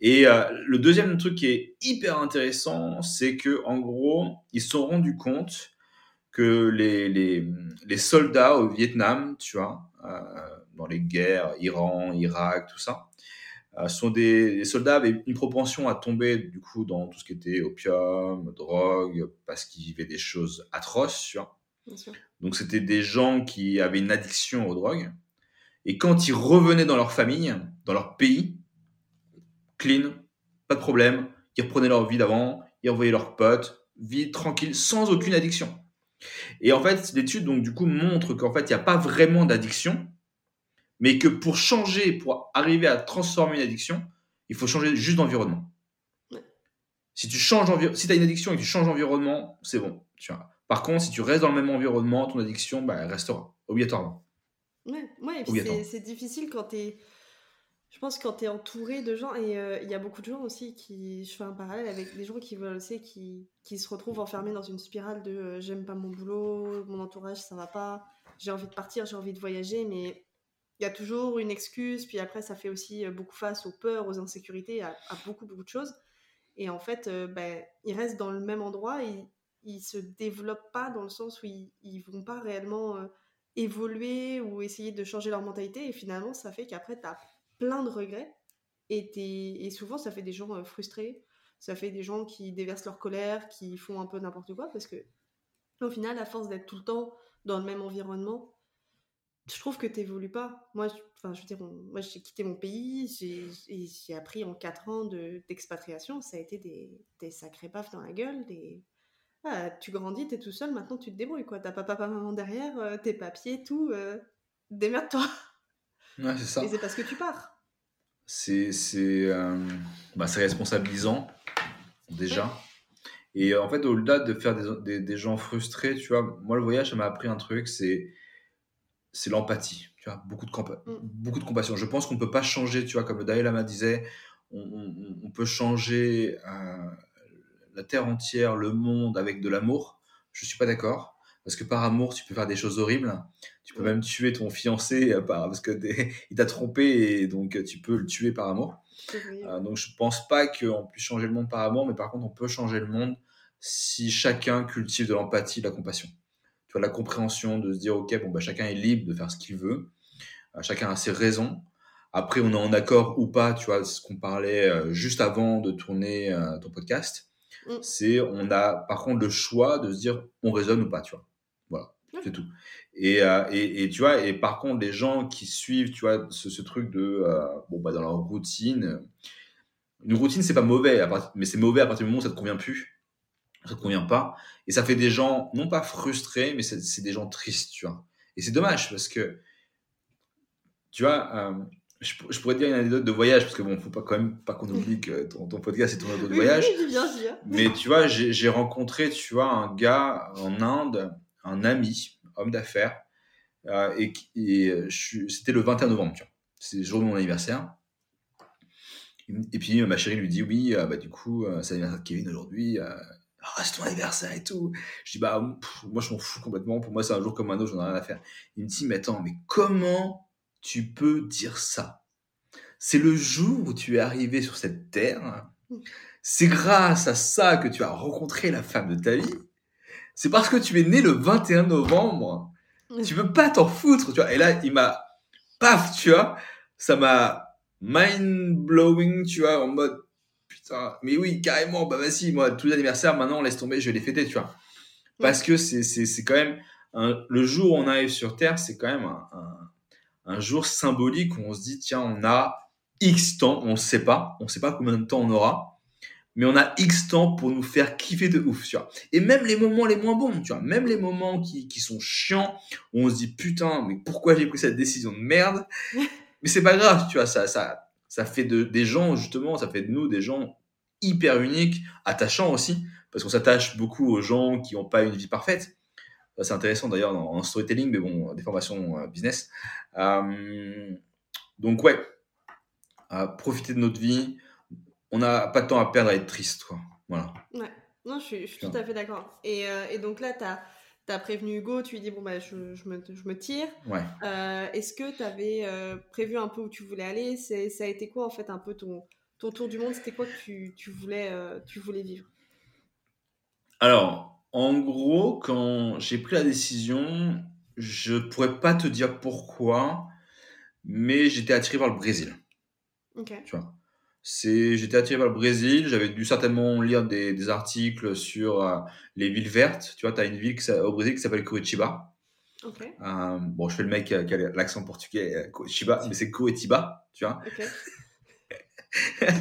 Et euh, le deuxième truc qui est hyper intéressant, c'est que en gros, ils se sont rendus compte que les, les, les soldats au Vietnam, tu vois, euh, dans les guerres, Iran, Irak, tout ça, euh, sont des les soldats avaient une propension à tomber du coup dans tout ce qui était opium, drogue, parce qu'ils vivaient des choses atroces, tu vois. Donc c'était des gens qui avaient une addiction aux drogues. Et quand ils revenaient dans leur famille, dans leur pays, clean, pas de problème, ils reprenaient leur vie d'avant, ils revoyaient leurs potes, vie tranquille, sans aucune addiction. Et en fait, l'étude donc du coup montre qu'en fait, il n'y a pas vraiment d'addiction, mais que pour changer, pour arriver à transformer une addiction, il faut changer juste d'environnement. Si tu changes si as une addiction et que tu changes d'environnement, c'est bon. Tu vois. Par contre, si tu restes dans le même environnement, ton addiction, bah, elle restera, obligatoirement. Ouais, ouais c'est difficile quand tu es. Je pense quand tu es entouré de gens, et euh, il y a beaucoup de gens aussi qui. Je fais un parallèle avec des gens qui veulent aussi, qui, qui se retrouvent enfermés dans une spirale de euh, j'aime pas mon boulot, mon entourage ça va pas, j'ai envie de partir, j'ai envie de voyager, mais il y a toujours une excuse, puis après ça fait aussi euh, beaucoup face aux peurs, aux insécurités, à, beaucoup, beaucoup de choses. Et en fait, ben, ils restent dans le même endroit, et ils se développent pas dans le sens où ils, ils vont pas réellement euh, évoluer ou essayer de changer leur mentalité et finalement ça fait qu'après tu as plein de regrets et, et souvent ça fait des gens euh, frustrés, ça fait des gens qui déversent leur colère, qui font un peu n'importe quoi parce que au final à force d'être tout le temps dans le même environnement, je trouve que tu n'évolues pas. Moi, enfin, je veux dire, moi j'ai quitté mon pays, j'ai appris en 4 ans d'expatriation, ça a été des, des sacrés baffes dans la gueule, des, ah, tu grandis, t'es tout seul, maintenant tu te débrouilles, quoi. T'as papa, maman derrière, euh, tes papiers, tout. Euh, démerde-toi. Ouais, c'est ça. Et c'est parce que tu pars. C'est euh, bah, responsabilisant, déjà. Et en fait, au-delà de faire des, des, gens frustrés, tu vois, moi, le voyage, ça m'a appris un truc, c'est c'est l'empathie, tu vois, beaucoup de, mm. beaucoup de compassion. Je pense qu'on ne peut pas changer, tu vois, comme le Dalai Lama disait, on, on, on peut changer la terre entière, le monde avec de l'amour, je suis pas d'accord. Parce que par amour, tu peux faire des choses horribles. Tu peux même tuer ton fiancé euh, parce que il t'a trompé et donc tu peux le tuer par amour. Euh, donc je pense pas qu'on puisse changer le monde par amour, mais par contre on peut changer le monde si chacun cultive de l'empathie, de la compassion. Tu vois la compréhension de se dire ok bon bah chacun est libre de faire ce qu'il veut, euh, chacun a ses raisons. Après on est en accord ou pas, tu vois ce qu'on parlait juste avant de tourner ton podcast. Mm. C'est, on a par contre le choix de se dire on raisonne ou pas, tu vois. Voilà, c'est tout. Euh, et, et, tu vois, et par contre, les gens qui suivent, tu vois, ce, truc de, euh, bon, bah, dans leur routine, une routine, c'est pas mauvais, mais c'est mauvais à partir du moment où ça te convient plus, ça te convient pas. Et ça fait des gens, non pas frustrés, mais c'est des gens tristes, tu vois. Et c'est dommage parce que, tu vois, euh, je, pourrais te dire une anecdote de voyage, parce que bon, faut pas quand même pas qu'on oublie que ton, podcast est ton anecdote de voyage. Oui, bien sûr. Mais tu vois, j'ai rencontré, tu vois, un gars en Inde, un ami, homme d'affaires, euh, et, c'était le 21 novembre, tu vois. C'est le jour de mon anniversaire. Et puis ma chérie lui dit oui, euh, bah du coup, euh, c'est l'anniversaire de Kevin aujourd'hui. Ah, c'est ton anniversaire et tout. Je dis bah moi je m'en fous complètement. Pour moi c'est un jour comme un autre, j'en ai rien à faire. Il me dit mais attends, mais comment tu peux dire ça C'est le jour où tu es arrivé sur cette terre. C'est grâce à ça que tu as rencontré la femme de ta vie. C'est parce que tu es né le 21 novembre. Tu peux pas t'en foutre, tu vois. Et là, il m'a, paf, tu vois, ça m'a mind blowing, tu vois, en mode, putain, mais oui, carrément, bah vas-y, moi, tous les anniversaires, maintenant, laisse tomber, je vais les fêter, tu vois. Parce que c'est, c'est, c'est quand même, le jour où on arrive sur Terre, c'est quand même un un jour symbolique où on se dit, tiens, on a X temps, on ne sait pas, on ne sait pas combien de temps on aura, mais on a X temps pour nous faire kiffer de ouf, tu vois. Et même les moments les moins bons, tu vois, même les moments qui, qui sont chiants, où on se dit, putain, mais pourquoi j'ai pris cette décision de merde? Mais c'est pas grave, tu vois, ça, ça, ça fait de, des gens, justement, ça fait de nous des gens hyper uniques, attachants aussi, parce qu'on s'attache beaucoup aux gens qui n'ont pas une vie parfaite c'est intéressant d'ailleurs en storytelling, mais bon, des formations euh, business. Euh, donc ouais, profiter de notre vie. On n'a pas de temps à perdre à être triste, quoi. Voilà. Ouais, non, je suis, tout à fait d'accord. Et, euh, et, donc là, tu as, prévenu Hugo, tu lui dis bon bah je, je, me, je me, tire. Ouais. Euh, est-ce que tu avais euh, prévu un peu où tu voulais aller? C'est Ça a été quoi en fait un peu ton, ton tour du monde? C'était quoi que tu, tu voulais, tu voulais vivre? Alors, en gros, quand j'ai pris la décision, je pourrais pas te dire pourquoi, mais j'étais attiré par le Brésil. Ok. Tu vois. C'est, j'étais attiré par le Brésil. J'avais dû certainement lire des, des articles sur euh, les villes vertes. Tu vois, tu as une ville qui, au Brésil qui s'appelle Curitiba. Ok. Euh, bon, je fais le mec qui a, qui a l'accent portugais, euh, Curitiba, mais c'est Curitiba, tu vois. Ok.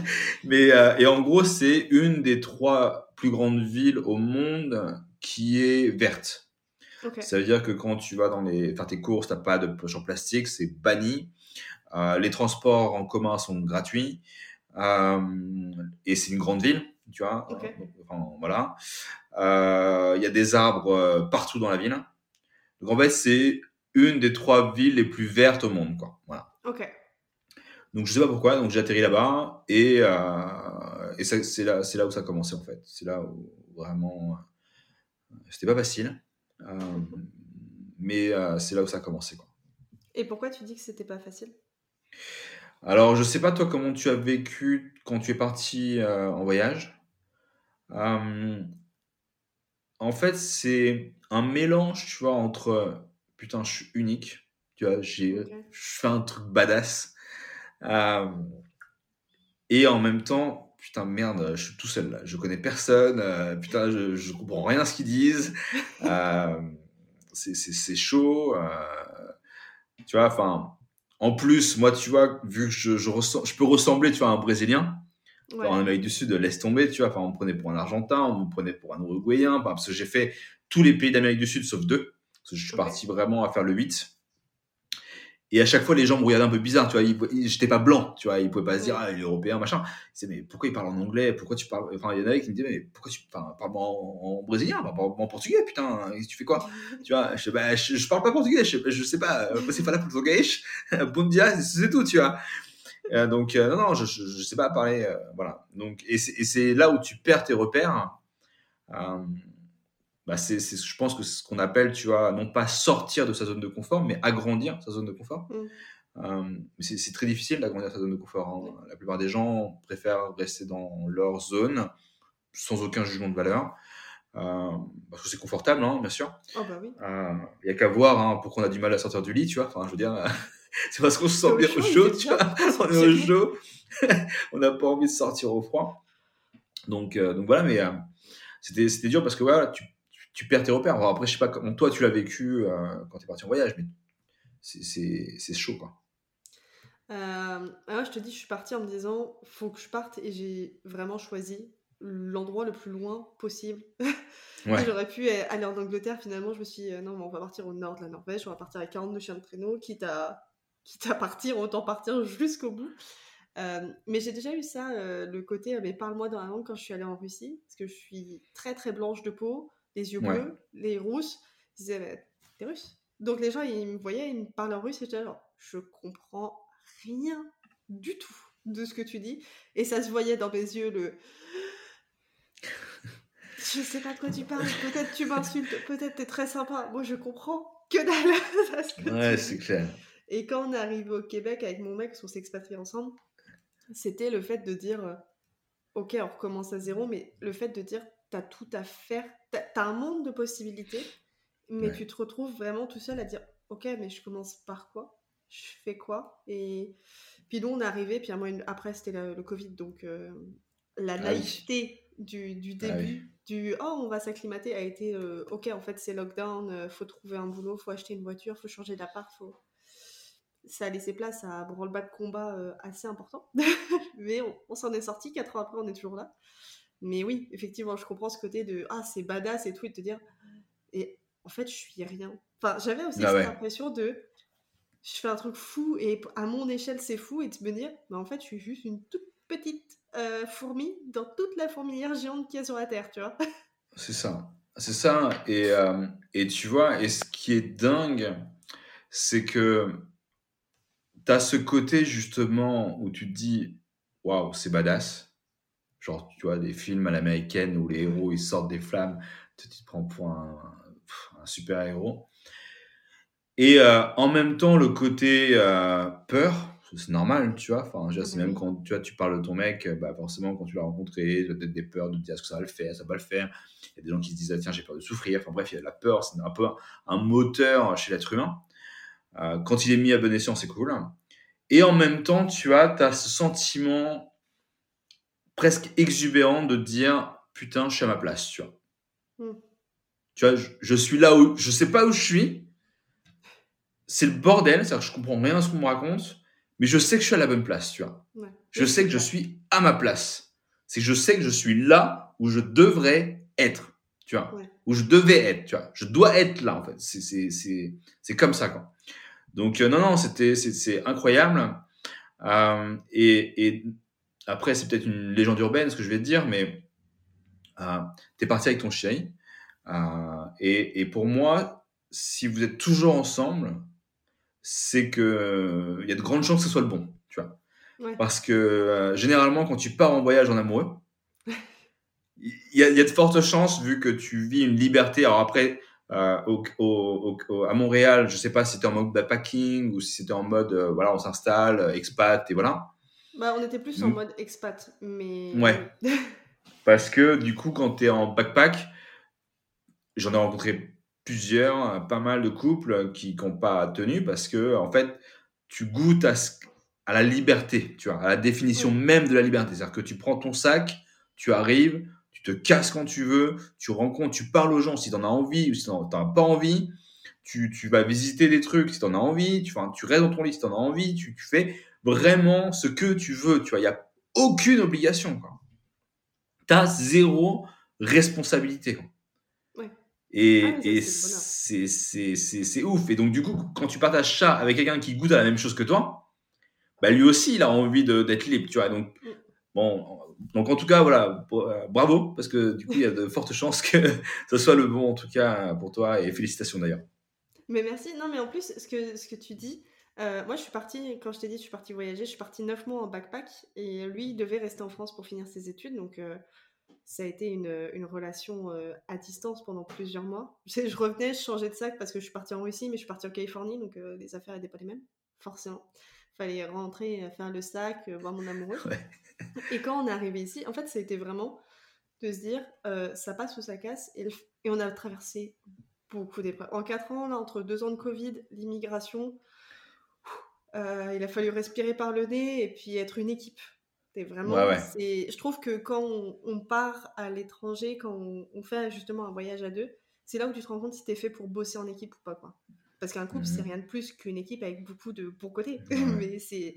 mais euh, et en gros, c'est une des trois plus grandes villes au monde qui est verte. Ça veut dire que quand tu vas dans les faire tes courses, t'as pas de poche en plastique, c'est banni. Euh, les transports en commun sont gratuits. Euh, et c'est une grande ville, tu vois. Enfin, voilà. Euh, Il y a des arbres euh, partout dans la ville. Donc en fait, c'est une des trois villes les plus vertes au monde, quoi. Voilà. Ok. Donc je sais pas pourquoi, donc j'ai atterri là-bas et, euh, et c'est là, c'est là où ça a commencé en fait. C'est là où vraiment euh, c'était pas facile, euh, mais euh, c'est là où ça a commencé quoi. Et pourquoi tu dis que c'était pas facile? Alors je sais pas toi comment tu as vécu quand tu es parti en voyage. En fait c'est un mélange tu vois entre putain je suis unique, tu vois j'ai je fais un truc badass. Euh, et en même temps, putain, merde, je suis tout seul là. Je connais personne. euh, putain, je, je comprends rien à ce qu'ils disent. Euh, c'est- chaud. tu vois, enfin. En plus, moi, tu vois, vu que je, je, ressens, je peux ressembler, tu vois, à un Brésilien. Ouais. En Amérique du Sud, laisse tomber, tu vois. Enfin, on me prenait pour un Argentin, on me prenait pour un Uruguayen. parce que j'ai fait tous les pays d'Amérique du Sud sauf deux. Parce que je suis parti vraiment à faire le 8. Et à chaque fois, les gens me regardaient un peu bizarre, tu vois. Ils, ils- j'étais pas blanc, tu vois. Ils pouvaient pas se dire, ah, il est européen, machin. Ils disaient, mais pourquoi il parle en anglais? Pourquoi tu parles. Enfin, il y en avait qui me disaient, mais pourquoi tu parles en, en brésilien? Parle en portugais, putain. Tu fais quoi? Tu vois, je, bah, je, je parle pas portugais, je, je sais pas. euh, C'est pas là pour portugais. Bon dia, c'est tout, tu vois. Euh, donc, euh, non, non, je, je, sais pas parler. euh, voilà. Donc, et c'est et c'est là où tu perds tes repères. Euh, bah c'est, c'est- je pense que c'est ce qu'on appelle, tu vois, non pas sortir de sa zone de confort, mais agrandir sa zone de confort. Mm. Euh, c'est, c'est très difficile d'agrandir sa zone de confort. hein. La plupart des gens préfèrent rester dans leur zone sans aucun jugement de valeur. Euh, parce que c'est confortable, hein, bien sûr. Oh bah oui. Il n'y a qu'à voir hein, pourquoi on a du mal à sortir du lit, tu vois. Enfin, je veux dire, c'est parce qu'on se sent bien au chaud, tu vois. On est au chaud, on n'a pas envie de sortir au froid. Donc, euh, donc voilà, mais c'était, c'était dur parce que voilà, tu, tu, perds tes repères. Alors après, je sais pas comment toi tu l'as vécu euh, quand tu es parti en voyage, mais c'est, chaud, quoi. Euh, alors je te dis, je suis partie en me disant, faut que je parte et j'ai vraiment choisi l'endroit le plus loin possible. Ouais. J'aurais pu aller en Angleterre, finalement, je me suis dit, euh, non, mais on va partir au nord de la Norvège, on va partir avec 42 chiens de traîneau, quitte à, quitte à partir, autant partir jusqu'au bout. Euh, mais j'ai déjà eu ça, euh, le côté, mais parle-moi dans la langue quand je suis allée en Russie, parce que je suis très très blanche de peau, les yeux Ouais. bleus, les rousses. Ils disaient, mais t'es russe. Donc les gens, ils me voyaient, ils me parlaient en russe, et j'étais genre, je comprends rien du tout de ce que tu dis. Et ça se voyait dans mes yeux, le. Je sais pas de quoi tu parles, peut-être tu m'insultes, peut-être t'es très sympa. Moi, je comprends que dalle à ce que Ouais, c'est clair. Et quand on est arrivé au Québec avec mon mec, on s'est expatriés ensemble, c'était le fait de dire euh, Ok, on recommence à zéro, mais le fait de dire T'as tout à faire, t'as t'as un monde de possibilités, mais Ouais. tu te retrouves vraiment tout seul à dire Ok, mais je commence par quoi? Je fais quoi? Et puis nous, on est arrivé, puis une- après, c'était le, le Covid, donc euh, la Ah oui. naïveté du, Ah début, oui. du Oh, on va s'acclimater, a été euh, Ok, en fait, c'est lockdown, euh, faut trouver un boulot, faut acheter une voiture, faut changer d'appart, faut ça a laissé place à un branle-bas de combat assez important. Mais on, on s'en est sorti, quatre ans après, on est toujours là. Mais oui, effectivement, je comprends ce côté de ah, c'est badass et tout, et de te dire, et en fait, je suis rien. Enfin, j'avais aussi Ah cette ouais. impression de je fais un truc fou et à mon échelle, c'est fou, et de me dire, mais en fait, je suis juste une toute petite euh, fourmi dans toute la fourmilière géante qu'il y a sur la Terre, tu vois. C'est ça. C'est ça. Et, euh, et tu vois, et ce qui est dingue, c'est que tu as ce côté justement où tu te dis, waouh, c'est badass. Genre, tu vois, des films à l'américaine où les héros ils sortent des flammes, tu te prends pour un. un super héros. Et euh, en même temps, le côté euh, peur, c'est normal, tu vois. Enfin, c'est même quand tu, vois, tu parles de ton mec, bah, forcément, quand tu l'as rencontré, tu as peut-être des peurs de te dire est-ce que ça va le faire, ça va pas le faire. Il y a des gens qui se disent ah, tiens, j'ai peur de souffrir. Enfin bref, il y a la peur, c'est un peu un moteur chez l'être humain. Euh, quand il est mis à bon escient, c'est cool. Et en même temps, tu as, as ce sentiment presque exubérant de dire putain, je suis à ma place, tu vois. Hmm. Tu vois, je, suis là où je sais pas où je suis. C'est le bordel, c'est-à-dire que je comprends rien à ce qu'on me raconte, mais je sais que je suis à la bonne place, tu vois. Je sais que je suis à ma place. C'est que je sais que je suis là où je devrais être, tu vois. Où je devais être, tu vois. Je dois être là, en fait. C'est comme ça, quoi. Donc, euh, non, non, c'était c'est incroyable. Euh, et, et, après, c'est peut-être une légende urbaine, ce que je vais te dire, mais euh, tu es parti avec ton chéri. Euh, et, et, pour moi, si vous êtes toujours ensemble, c'est que il y a de grandes chances que ce soit le bon, tu vois. Parce que euh, généralement, quand tu pars en voyage en amoureux, il y, a, y, a de fortes chances, vu que tu vis une liberté. Alors après, euh, au, au, à Montréal, je sais pas si c'était en mode backpacking ou si c'était en mode, euh, voilà, on s'installe, expat et voilà. Bah, on était plus en mode expat, mais. Ouais. Parce que du coup, quand tu es en backpack, j'en ai rencontré plusieurs, pas mal de couples qui n'ont pas tenu parce que, en fait, tu goûtes à, à la liberté, tu vois, à la définition même de la liberté. C'est-à-dire que tu prends ton sac, tu arrives, tu te casses quand tu veux, tu rencontres, tu parles aux gens si tu en as envie ou si tu n'en as pas envie, tu, tu, vas visiter des trucs si tu en as envie, tu, tu restes dans ton lit si tu en as envie, tu, tu, fais vraiment ce que tu veux, tu vois, il n'y a aucune obligation. Tu as zéro responsabilité, quoi. Et, ah, et c'est ouf. Et donc, du coup, quand tu partages ça avec quelqu'un qui goûte à la même chose que toi, bah, lui aussi, il a envie d'être libre, tu vois. Donc, mm. bon, donc en tout cas, voilà, bravo, parce que du coup, il y a de fortes chances que ce soit le bon, en tout cas, pour toi, et félicitations d'ailleurs. Mais merci. Non, mais en plus, ce que, ce que tu dis, euh, moi, je suis partie, quand je t'ai dit, je suis partie voyager, je suis partie neuf mois en backpack, et lui, il devait rester en France pour finir ses études, donc euh, ça a été une, une relation à distance pendant plusieurs mois. Je, revenais, je changeais de sac parce que je suis partie en Russie, mais je suis partie en Californie, donc les affaires n'étaient pas les mêmes, forcément. Fallait rentrer, faire le sac, voir mon amoureux. Ouais. Et quand on est arrivé ici, en fait, ça a été vraiment de se dire, euh, ça passe ou ça casse. Et, on a traversé beaucoup d'épreuves. En quatre ans, là, entre deux ans de Covid, l'immigration, euh, il a fallu respirer par le nez et puis être une équipe. C'est vraiment. Je trouve que quand on, part à l'étranger, quand on, on, fait justement un voyage à deux, c'est là où tu te rends compte si tu es fait pour bosser en équipe ou pas. Quoi. Parce qu'un couple, c'est mmh rien de plus qu'une équipe avec beaucoup de bons côtés. Mais c'est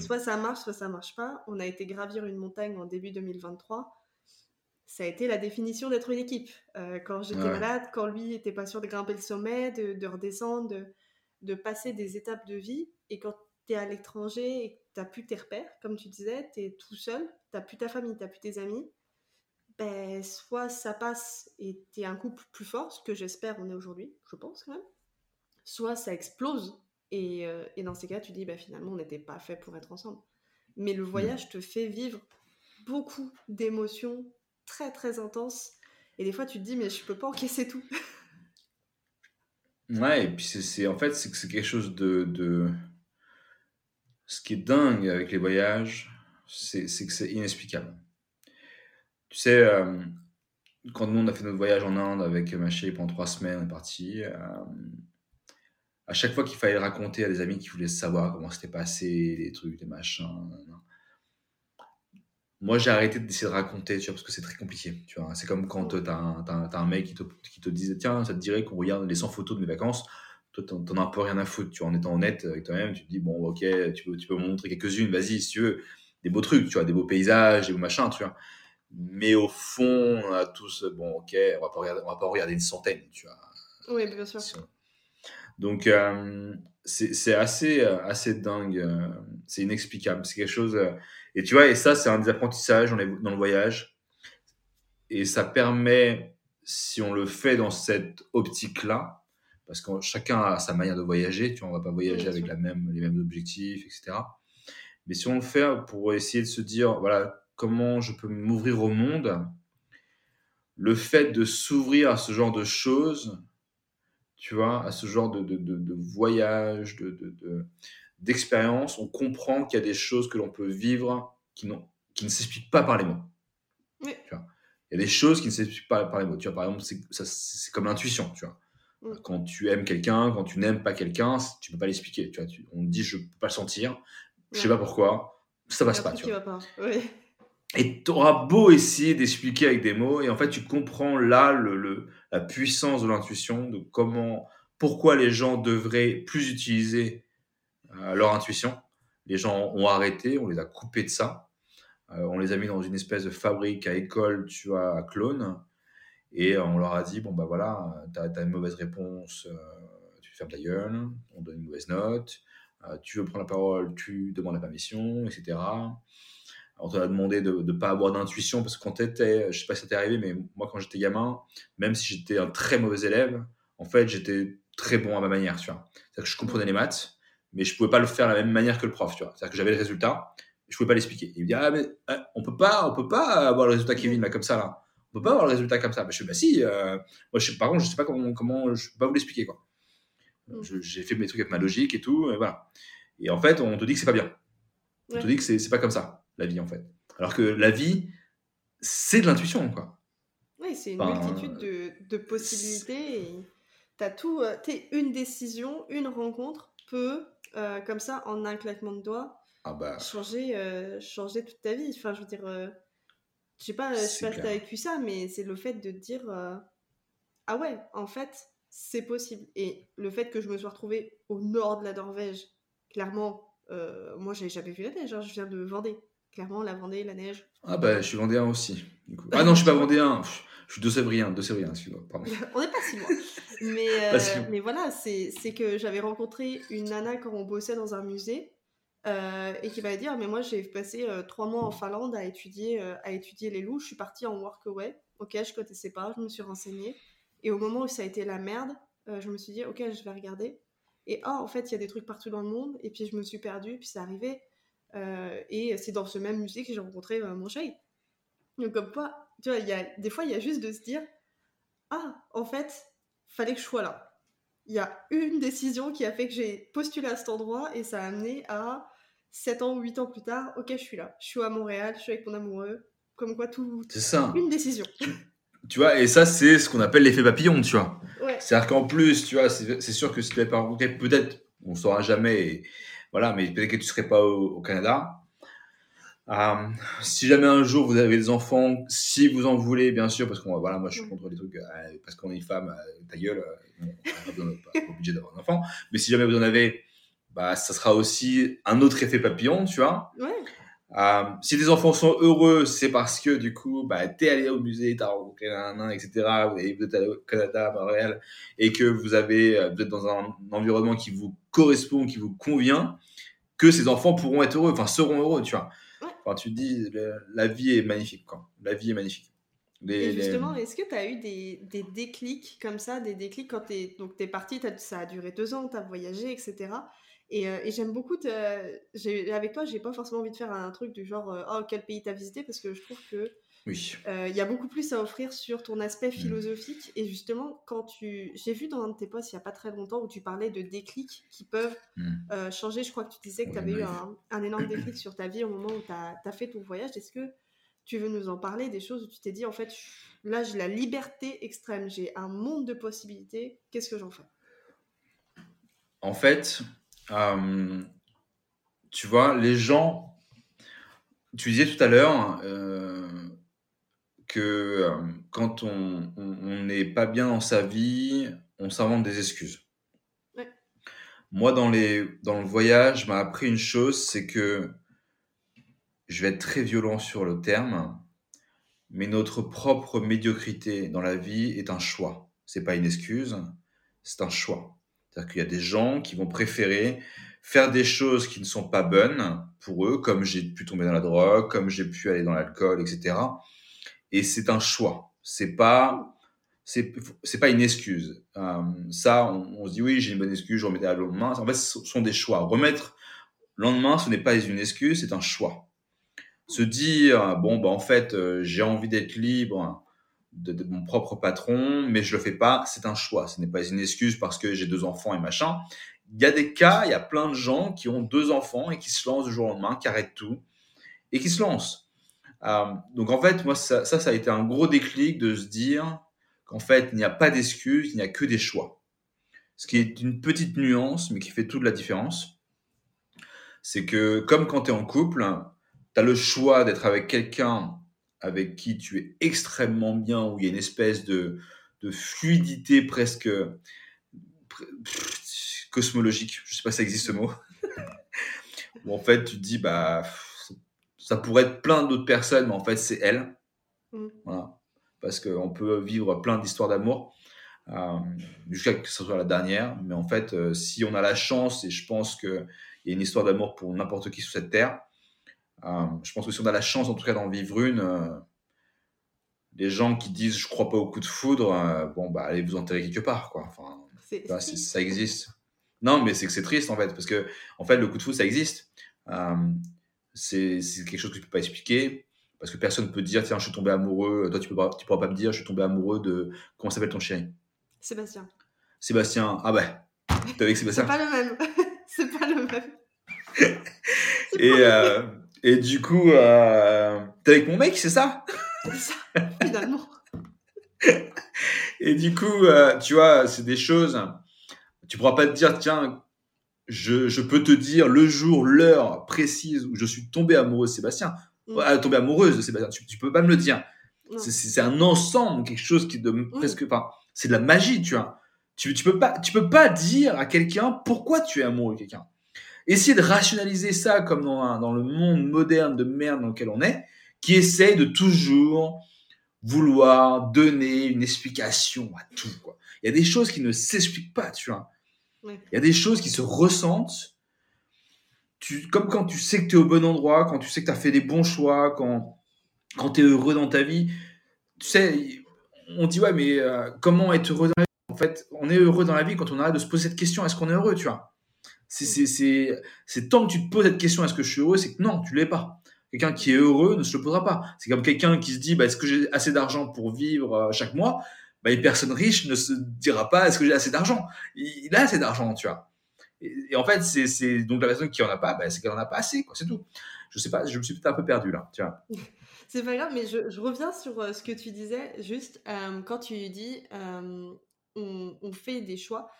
soit ça marche, soit ça marche pas. On a été gravir une montagne en début 2023. Ça a été la définition d'être une équipe. Euh, quand j'étais malade, quand lui était pas sûr de grimper le sommet, de, redescendre, de, de, passer des étapes de vie. Et quand tu es à l'étranger et que tu n'as plus tes repères, comme tu disais, tu es tout seul, tu n'as plus ta famille, tu n'as plus tes amis, ben, soit ça passe et tu es un couple plus fort, ce que j'espère on est aujourd'hui, je pense quand même soit ça explose. Et, euh, et, dans ces cas, tu dis, bah, finalement, on n'était pas fait pour être ensemble. Mais le voyage te fait vivre beaucoup d'émotions très, très intenses. Et des fois, tu te dis, mais je peux pas encaisser tout. ouais, et puis c'est en fait, c'est que c'est quelque chose de, de, Ce qui est dingue avec les voyages, c'est que c'est inexplicable. Tu sais, euh, quand nous, on a fait notre voyage en Inde avec ma chérie pendant trois semaines, on est parti. Euh, à chaque fois qu'il fallait raconter à des amis qui voulaient savoir comment c'était passé, les trucs, les machins. Moi, j'ai arrêté d'essayer de raconter, tu vois, parce que c'est très compliqué. Tu vois, c'est comme quand tu as, un mec qui te, qui te disait Tiens, ça te dirait qu'on regarde les 100 photos de mes vacances? Toi, t'en as un peu rien à foutre. Tu vois, en étant honnête avec toi-même, tu te dis Bon, ok, tu peux, tu peux me montrer quelques-unes, vas-y, si tu veux. Des beaux trucs, tu vois, des beaux paysages, des beaux machins, tu vois. Mais au fond, on a tous Bon, ok, on va pas regarder, on va pas regarder une centaine, tu vois. Oui, bien sûr. Donc, euh, c'est assez, euh, assez dingue. Euh, c'est inexplicable. C'est quelque chose. et tu vois, et ça, c'est un des apprentissages dans, dans, le voyage. Et ça permet, si on le fait dans cette optique-là, parce que chacun a sa manière de voyager, tu vois, on va pas voyager avec la même, les mêmes objectifs, etc. Mais si on le fait pour essayer de se dire, voilà, comment je peux m'ouvrir au monde, le fait de s'ouvrir à ce genre de choses, tu vois, à ce genre de, de, de, voyage, de, d'expérience, on comprend qu'il y a des choses que l'on peut vivre qui, qui ne s'expliquent pas par les mots. Oui. Tu vois il y a des choses qui ne s'expliquent pas par les mots. Tu vois, par exemple, c'est comme l'intuition, tu vois. Mm. Quand tu aimes quelqu'un, quand tu n'aimes pas quelqu'un, tu peux pas l'expliquer. Tu vois, on te dit je peux pas le sentir, je sais pas pourquoi, ça passe pas. Tu vois. pas. Et tu auras beau essayer d'expliquer avec des mots, et en fait, tu comprends là le, la puissance de l'intuition, de comment, pourquoi les gens devraient plus utiliser euh, leur intuition. Les gens ont arrêté, on les a coupés de ça. Euh, on les a mis dans une espèce de fabrique à école, tu vois, à clone. Et on leur a dit, bon, bah voilà, tu as, une mauvaise réponse, euh, tu fermes ta gueule, on donne une mauvaise note. tu veux prendre la parole, tu demandes la permission, etc. On t'a demandé de ne pas avoir d'intuition parce que quand tu étais, je sais pas si ça t'est arrivé, mais moi quand j'étais gamin, même si j'étais un très mauvais élève, en fait j'étais très bon à ma manière, tu vois. C'est-à-dire que je comprenais les maths, mais je pouvais pas le faire de la même manière que le prof, tu vois. C'est-à-dire que j'avais le résultat, je pouvais pas l'expliquer. Il me dit ah mais hein, on peut pas, on peut pas avoir le résultat Kevin là comme ça là. On peut pas avoir le résultat comme ça. je fais bah si. Euh, moi je, par contre je sais pas comment comment je peux pas vous l'expliquer quoi. Mm. J'ai fait mes trucs avec ma logique et tout et voilà. Et en fait on te dit que c'est pas bien. On te dit que c'est pas comme ça la vie, en fait. Alors que la vie, c'est de l'intuition, quoi. Oui, c'est une multitude de, de possibilités. Et as tout. Euh, es une décision, une rencontre peut, euh, comme ça, en un claquement de doigts, ah bah. changer, euh, changer toute ta vie. Enfin, je veux dire, je sais pas, je sais pas si t'as vécu ça, mais c'est le fait de dire ah ouais, en fait, c'est possible. Et le fait que je me sois retrouvée au nord de la Norvège, clairement, moi, j'avais jamais vu la neige. Hein, je viens de Vendée clairement, la Vendée, la neige. Ah bah, je suis vendéen aussi. Ah non, je suis pas vendéen. Je suis de Sévrien, de Sévrien, excuse-moi. on n'est pas si loin. Mais, euh, mais voilà, c'est que j'avais rencontré une nana quand on bossait dans un musée euh, et qui dit ah, mais moi j'ai passé euh, trois mois en Finlande à étudier, à étudier les loups. Je suis partie en workaway. Ok, je connaissais pas, je me suis renseignée. Et au moment où ça a été la merde, je me suis dit ok, je vais regarder. Et oh, en fait, il y a des trucs partout dans le monde. Et puis je me suis perdue, puis c'est arrivé. Euh, et c'est dans ce même musée que j'ai rencontré euh, mon chéri. Donc, comme quoi, tu vois, y a, des fois, il y a juste de se dire Ah, en fait, fallait que je sois là. Il y a une décision qui a fait que j'ai postulé à cet endroit et ça a amené à 7 ans ou 8 ans plus tard, ok, je suis là. Je suis à Montréal, je suis avec mon amoureux. Comme quoi, tout. C'est ça. Une décision. Tu vois, et ça, c'est ce qu'on appelle l'effet papillon, tu vois. C'est-à-dire qu'en plus, tu vois, c'est sûr que si tu l'avais pas rencontré, peut-être, on ne saura jamais, voilà, mais peut-être que tu serais pas au, Canada. Euh, si jamais un jour vous avez des enfants, si vous en voulez, bien sûr, parce que voilà, moi je suis contre les trucs, euh, parce qu'on est une femme, euh, ta gueule, on n'a pas, obligé d'avoir un enfant. Mais si jamais vous en avez, bah, ça sera aussi un autre effet papillon, tu vois. Ouais. Euh, si les enfants sont heureux, c'est parce que du coup, bah, t'es allé au musée, t'as rencontré un etc. Et vous êtes allé au Canada, à Montréal, et que vous avez, euh, vous êtes dans un environnement qui vous correspond, qui vous convient, que ces enfants pourront être heureux, enfin seront heureux, tu vois. Enfin, tu te dis, la vie est magnifique, quoi. La vie est magnifique. et justement, est-ce que tu as eu des, des, déclics comme ça, des déclics quand tu es parti, ça a duré deux ans, tu as voyagé, etc. Euh, et, j'aime beaucoup, avec toi, j'ai pas forcément envie de faire un truc du genre, euh, oh, quel pays t'as visité, parce que je trouve que oui. Euh, y a beaucoup plus à offrir sur ton aspect mmh. philosophique. Et justement, quand tu. J'ai vu dans un de tes posts il n'y a pas très longtemps où tu parlais de déclics qui peuvent mmh. changer. Je crois que tu disais que tu avais eu un, énorme déclic sur ta vie au moment où tu as, fait ton voyage. Est-ce que tu veux nous en parler des choses où tu t'es dit, en fait, là, j'ai la liberté extrême, j'ai un monde de possibilités, qu'est-ce que j'en fais? En fait, euh, tu vois, les gens, tu disais tout à l'heure euh, que euh, quand on n'est pas bien dans sa vie, on s'invente des excuses. Moi, dans, les, dans le voyage, m'a appris une chose, c'est que je vais être très violent sur le terme, mais notre propre médiocrité dans la vie est un choix. C'est pas une excuse, c'est un choix. C'est-à-dire qu'il y a des gens qui vont préférer faire des choses qui ne sont pas bonnes pour eux, comme j'ai pu tomber dans la drogue, comme j'ai pu aller dans l'alcool, etc. Et c'est un choix. C'est pas, c'est, c'est pas une excuse. Euh, ça, on, se dit oui, j'ai une bonne excuse, je remettrai à lendemain. En fait, ce sont des choix. Remettre le lendemain, ce n'est pas une excuse, c'est un choix. Se dire bon, bah en fait, euh, j'ai envie d'être libre de, mon propre patron, mais je le fais pas. C'est un choix. Ce n'est pas une excuse parce que j'ai deux enfants et machin. Il y a des cas, il y a plein de gens qui ont deux enfants et qui se lancent du jour au lendemain, qui arrêtent tout et qui se lancent. Euh, donc en fait, moi, ça, ça, ça, a été un gros déclic de se dire qu'en fait, il n'y a pas d'excuses, il n'y a que des choix. Ce qui est une petite nuance, mais qui fait toute la différence. C'est que comme quand tu es en couple, tu as le choix d'être avec quelqu'un avec qui tu es extrêmement bien, où il y a une espèce de, de fluidité presque cosmologique, je sais pas si ça existe ce mot, où en fait tu te dis, bah, ça pourrait être plein d'autres personnes, mais en fait c'est elle. Mm. Voilà. Parce qu'on peut vivre plein d'histoires d'amour, euh, jusqu'à que ce soit la dernière, mais en fait, euh, si on a la chance, et je pense qu'il y a une histoire d'amour pour n'importe qui sur cette terre, je pense que si on a la chance, en tout cas, d'en vivre une, euh, les gens qui disent je crois pas au coup de foudre, euh, bon, bah, allez vous enterrer quelque part, quoi. Enfin, ça existe. Non, mais c'est que c'est triste, en fait, parce que, en fait, le coup de foudre, ça existe. c'est quelque chose que tu peux pas expliquer. Parce que personne ne peut dire, tiens, je suis tombé amoureux. Toi, tu, peux tu pourras pas me dire, je suis tombé amoureux de. Comment s'appelle ton chéri? Sébastien. Sébastien. Ah bah, t'es avec Sébastien? c'est pas le même. c'est pas le même. Et, euh, et du coup, euh, t'es avec mon mec, c'est ça? C'est ça, finalement. et du coup, euh, tu vois, c'est des choses. Tu pourras pas te dire, tiens, je, je peux te dire le jour, l'heure précise où je suis tombé amoureux de Sébastien. Mm. Euh, tombé amoureuse de Sébastien. Tu, tu peux pas me le dire. C'est un ensemble, quelque chose qui de presque. Enfin, c'est de la magie, tu vois. Tu, tu peux pas, tu peux pas dire à quelqu'un pourquoi tu es amoureux de quelqu'un. Essayer de rationaliser ça comme dans, dans le monde moderne de merde dans lequel on est, qui essaye de toujours vouloir donner une explication à tout. Quoi. Il y a des choses qui ne s'expliquent pas, tu vois. Il y a des choses qui se ressentent. Tu, comme quand tu sais que tu es au bon endroit, quand tu sais que tu as fait des bons choix, quand, quand tu es heureux dans ta vie. Tu sais, on dit, ouais, mais euh, comment être heureux dans la vie? En fait, on est heureux dans la vie quand on arrête de se poser cette question est-ce qu'on est heureux, tu vois? C'est tant que tu te poses cette question, est-ce que je suis heureux, c'est que non, tu l'es pas. Quelqu'un qui est heureux ne se le posera pas. C'est comme quelqu'un qui se dit, bah, est-ce que j'ai assez d'argent pour vivre euh, chaque mois? Bah, Une personne riche ne se dira pas, est-ce que j'ai assez d'argent? Il, a assez d'argent, tu vois. Et, en fait, c'est donc la personne qui en a pas, bah, c'est qu'elle en a pas assez, quoi. C'est tout. Je sais pas, je me suis peut-être un peu perdu là, tu vois. C'est pas grave, mais je, reviens sur euh, ce que tu disais, juste euh, quand tu dis on, on, fait des choix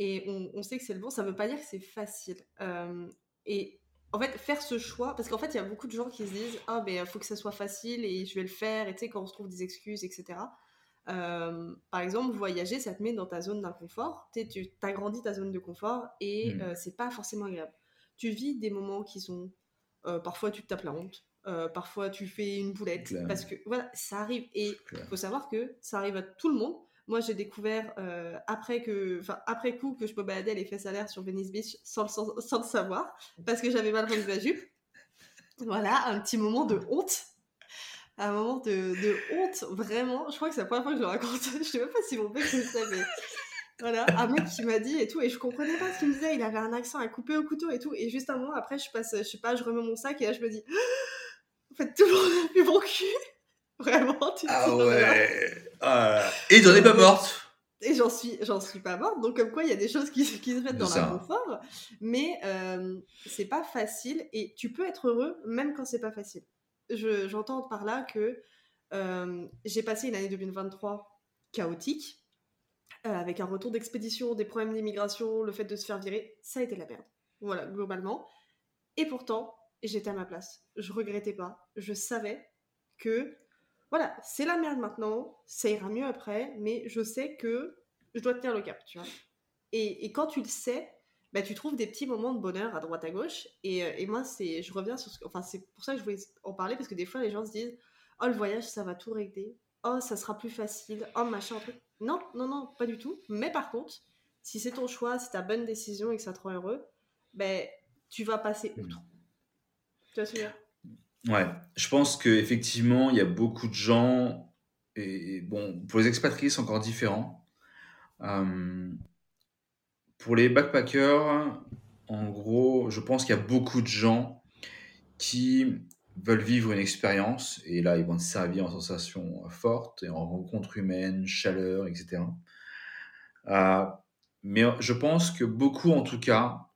et on, sait que c'est le bon, ça ne veut pas dire que c'est facile. Euh, et en fait, faire ce choix, parce qu'en fait, il y a beaucoup de gens qui se disent Ah, ben, il faut que ça soit facile et je vais le faire, et tu sais, quand on se trouve des excuses, etc. Euh, par exemple, voyager, ça te met dans ta zone d'inconfort. Tu agrandis ta zone de confort et mmh. euh, c'est pas forcément agréable. Tu vis des moments qui sont. parfois, tu te tapes la honte. parfois, tu fais une boulette. Parce que voilà, ça arrive. Et il faut savoir que ça arrive à tout le monde. Moi, j'ai découvert euh, après, que, après coup que je me baladais les fesses à l'air sur Venice Beach sans le, savoir, parce que j'avais mal rendu ma jupe. Voilà, un petit moment de honte. Un moment de, honte, vraiment. Je crois que c'est la première fois que je le raconte. je sais même pas si mon père le savait. Voilà, un mec qui m'a dit et tout, et je comprenais pas ce qu'il me disait. Il avait un accent à couper au couteau et tout. Et juste un moment après, je passe, je sais pas, je remets mon sac et là, je me dis, en fait, tout le monde a vu mon cul. Vraiment, tu Ah ouais. Ah. Et j'en ai pas morte. Et j'en suis, j'en suis pas morte. Donc, comme quoi, il y a des choses qui, qui se mettent dans l'inconfort. Mais euh, c'est pas facile. Et tu peux être heureux même quand c'est pas facile. Je, j'entends par là que euh, j'ai passé une année 2023 chaotique. Euh, avec un retour d'expédition, des problèmes d'immigration, le fait de se faire virer, ça a été la merde. Voilà, globalement. Et pourtant, j'étais à ma place. Je regrettais pas. Je savais que voilà, c'est la merde maintenant, ça ira mieux après, mais je sais que je dois tenir le cap, tu vois. Et, quand tu le sais, bah, tu trouves des petits moments de bonheur à droite à gauche. Et, euh, moi, c'est, je reviens sur ce enfin, c'est pour ça que je voulais en parler, parce que des fois, les gens se disent Oh, le voyage, ça va tout régler. Oh, ça sera plus facile. Oh, machin, truc. Non, non, non, pas du tout. Mais par contre, si c'est ton choix, c'est ta bonne décision et que ça te rend heureux, ben, tu vas passer outre. Tu ce que je veux dire? Ouais, je pense qu'effectivement, il y a beaucoup de gens, et bon, pour les expatriés, c'est encore différent. Euh, pour les backpackers, en gros, je pense qu'il y a beaucoup de gens qui veulent vivre une expérience et là, ils vont te servir en sensations fortes et en rencontres humaines, chaleur, etc. Euh, mais je pense que beaucoup, en tout cas,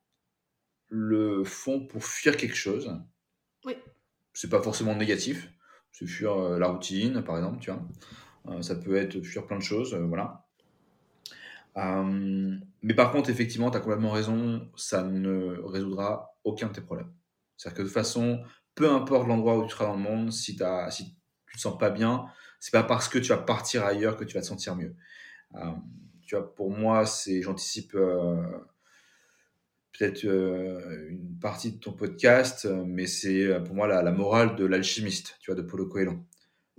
le font pour fuir quelque chose. Oui. C'est pas forcément négatif. C'est fuir euh, la routine, par exemple, tu vois. Euh, ça peut être fuir plein de choses, voilà. mais par contre, effectivement, tu as complètement raison, ça ne résoudra aucun de tes problèmes. C'est-à-dire que de toute façon, peu importe l'endroit où tu seras dans le monde, si, as, si tu te sens pas bien, c'est pas parce que tu vas partir ailleurs que tu vas te sentir mieux. Euh, tu vois, pour moi, c'est, j'anticipe euh, peut-être euh, une partie de ton podcast, mais c'est pour moi la, morale de l'alchimiste, tu vois, de Paulo Coelho.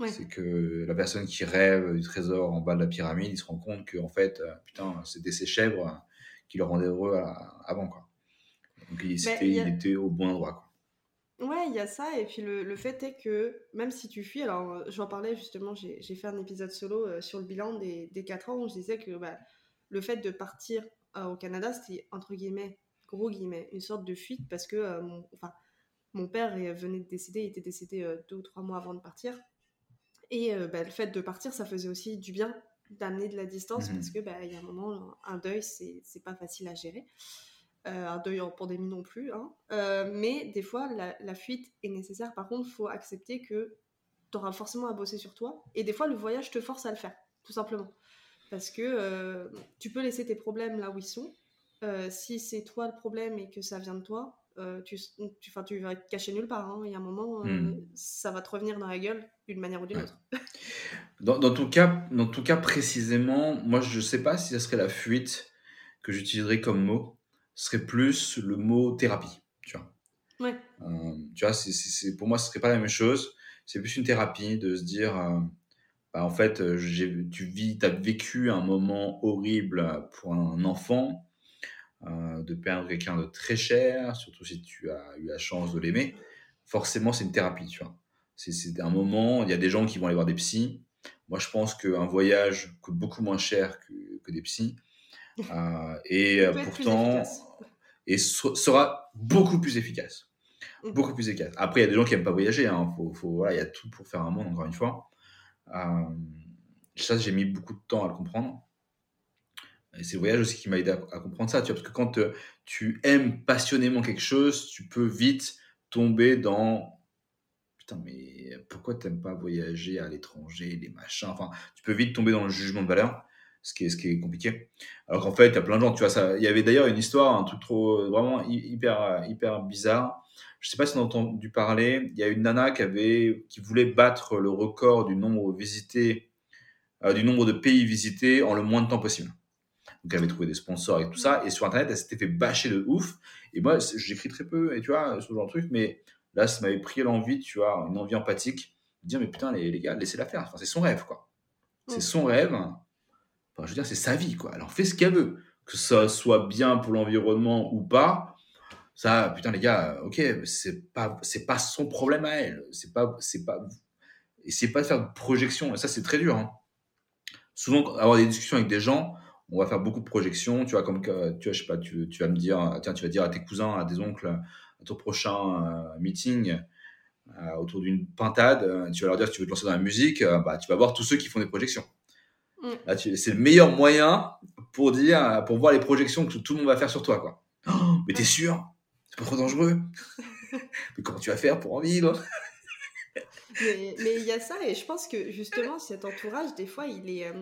C'est que la personne qui rêve du trésor en bas de la pyramide, il se rend compte que en fait, putain, c'était ses chèvres qui le rendaient heureux avant, quoi. Donc il, il était au bon endroit, quoi. Ouais, il y a ça, et puis le, fait est que même si tu fuis, alors euh, j'en parlais justement, j'ai fait un épisode solo euh, sur le bilan des, des 4 ans où je disais que bah, le fait de partir euh, au Canada, c'était entre guillemets, gros guillemets, une sorte de fuite parce que mon, enfin, mon père venait de décéder, il était décédé deux ou trois mois avant de partir. Et bah, le fait de partir, ça faisait aussi du bien d'amener de la distance mmh parce que bah, il y a un moment, un deuil, c'est pas facile à gérer. Euh, un deuil en pandémie non plus. Hein. Euh, mais des fois, la, fuite est nécessaire. Par contre, il faut accepter que tu auras forcément à bosser sur toi. Et des fois, le voyage te force à le faire, tout simplement. Parce que euh, tu peux laisser tes problèmes là où ils sont. Si c'est toi le problème et que ça vient de toi, tu, tu, tu vas être caché nulle part. Hein. Il y a un moment, hmm. ça va te revenir dans la gueule d'une manière ou d'une autre. dans, dans, ton cas, dans tout cas précisément, moi je ne sais pas si ce serait la fuite que j'utiliserais comme mot serait plus le mot thérapie, tu vois. Ouais. Euh, tu vois, c'est, pour moi, ce serait pas la même chose. C'est plus une thérapie de se dire, euh, bah, en fait, euh, tu vis, as vécu un moment horrible pour un enfant, de perdre quelqu'un de très cher, surtout si tu as eu la chance de l'aimer. Forcément, c'est une thérapie, tu vois. C'est, c'est un moment, il y a des gens qui vont aller voir des psys. Moi, je pense qu'un voyage coûte beaucoup moins cher que, que des psys. Euh, et euh, pourtant, et sera beaucoup plus efficace. Mmh. Beaucoup plus efficace. Après, il y a des gens qui n'aiment pas voyager. Hein. Faut, faut, voilà, il y a tout pour faire un monde, encore une fois. Euh, ça, j'ai mis beaucoup de temps à le comprendre. Et c'est le voyage aussi qui m'a aidé à, comprendre ça. Tu vois, parce que quand tu aimes passionnément quelque chose, tu peux vite tomber dans putain, mais pourquoi tu n'aimes pas voyager à l'étranger, les machins Enfin, tu peux vite tomber dans le jugement de valeur ce qui est, ce qui est compliqué. Alors qu'en fait, il y a plein de gens, tu vois, il y avait d'ailleurs une histoire, un truc trop, vraiment hyper, hyper bizarre. Je sais pas si on a entendu parler, il y a une nana qui avait, qui voulait battre le record du nombre visité, euh, du nombre de pays visités en le moins de temps possible. Donc elle avait trouvé des sponsors et tout ça, et sur internet, elle s'était fait bâcher de ouf. Et moi, j'écris très peu, et tu vois, ce genre de truc, mais là, ça m'avait pris l'envie, tu vois, une envie empathique, de dire, mais putain, les, les gars, laissez-la faire. Enfin, c'est son rêve, quoi. C'est son rêve je veux dire, c'est sa vie, quoi. En fait ce qu'elle veut. Que ça soit bien pour l'environnement ou pas, ça, putain, les gars, ok, c'est pas, c'est pas son problème à elle. C'est pas, c'est pas, et c'est pas de faire de projection. Et ça, c'est très dur. Hein. Souvent, avoir des discussions avec des gens, on va faire beaucoup de projections. Tu vois, comme que, tu vois, je sais pas, tu, tu vas me dire, tiens, tu vas dire à tes cousins, à des oncles, à ton prochain euh, meeting, euh, autour d'une pintade, euh, tu vas leur dire, si tu veux te lancer dans la musique, bah, tu vas voir tous ceux qui font des projections. Mm. c'est le meilleur moyen pour dire, pour voir les projections que tout le monde va faire sur toi, quoi. Oh, mais t'es sûr? C'est pas trop dangereux? Mais comment tu vas faire pour en vivre? Mais il y a ça, et je pense que justement, cet entourage, des fois, il est, euh,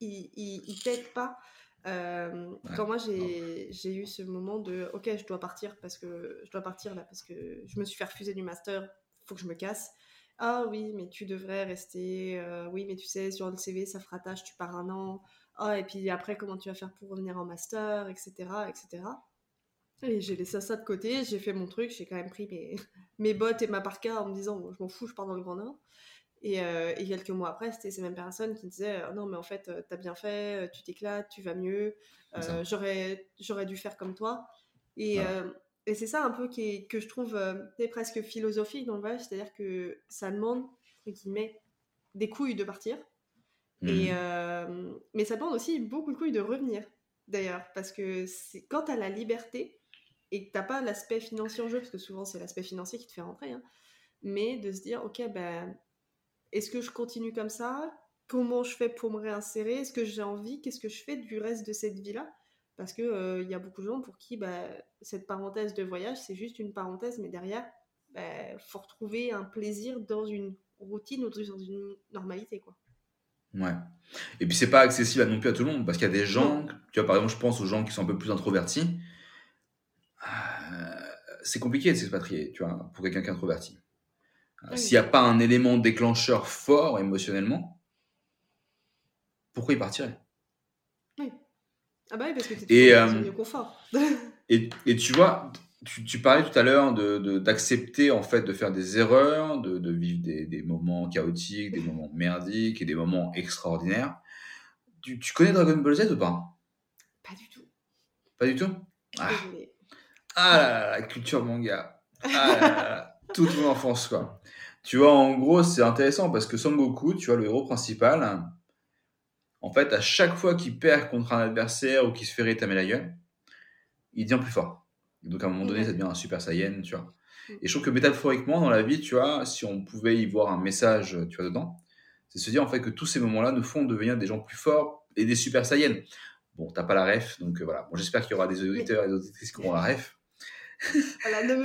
il, il, t'aide pas. Euh, quand moi j'ai eu ce moment de ok je dois partir parce que je dois partir là parce que je me suis fait refuser du master faut que je me casse ah oui, mais tu devrais rester. Euh, oui, mais tu sais, sur le CV, ça fera tâche, tu pars un an. Ah, et puis après, comment tu vas faire pour revenir en master, etc. etc. Et j'ai laissé ça de côté, j'ai fait mon truc, j'ai quand même pris mes, mes bottes et ma parka en me disant, je m'en fous, je pars dans le Grand Nord. Et, euh, et, quelques mois après, c'était ces mêmes personnes qui disaient Non, mais en fait, euh, t'as bien fait, tu t'éclates, tu vas mieux, j'aurais dû faire comme toi. Et, et c'est ça un peu qui que je trouve euh, presque philosophique dans le voyage, c'est-à-dire que ça demande, entre guillemets, des couilles de partir. Et, mmh. euh, mais ça demande aussi beaucoup de couilles de revenir, d'ailleurs, parce que quand tu as la liberté et que tu pas l'aspect financier en jeu, parce que souvent c'est l'aspect financier qui te fait rentrer, hein, mais de se dire, ok, ben, est-ce que je continue comme ça? Comment je fais pour me réinsérer? Est-ce que j'ai envie? Qu'est-ce que je fais du reste de cette vie-là? Parce qu'il euh, y a beaucoup de gens pour qui ben, cette parenthèse de voyage, c'est juste une parenthèse, mais derrière, il ben, faut retrouver un plaisir dans une routine ou dans une normalité. quoi. Ouais. Et puis c'est pas accessible à non plus à tout le monde parce qu'il y a des gens, tu vois par exemple je pense aux gens qui sont un peu plus introvertis, euh, c'est compliqué de s'expatrier, tu vois, pour quelqu'un qui est introverti. Euh, s'il n'y a pas un élément déclencheur fort émotionnellement, pourquoi il partirait? Oui. Ah bah oui, parce que tu es euh, confort. et, et, tu vois, tu, parlais tout à l'heure d'accepter de, en fait de faire des erreurs, de, vivre des, moments chaotiques, des moments merdiques et des moments extraordinaires. Tu, connais Dragon Ball Z ou pas? Pas du tout. Pas du tout? Ah. ah. là là, la culture manga. Ah là là, toute mon enfance quoi. Tu vois, en gros, c'est intéressant parce que Son Goku, tu vois, le héros principal, en fait, à chaque fois qu'il perd contre un adversaire ou qu'il se fait rétamer la gueule, il devient plus fort. Donc à un moment donné, ça devient un super saiyan, tu vois. Mm. Et je trouve que métaphoriquement, dans la vie, tu vois, si on pouvait y voir un message, tu vois, dedans, c'est se dire en fait que tous ces moments-là nous font devenir des gens plus forts et des super saiyans. Bon, t'as pas la ref, donc euh, voilà. Bon, J'espère qu'il y aura des auditeurs et des auditrices qui auront la ref.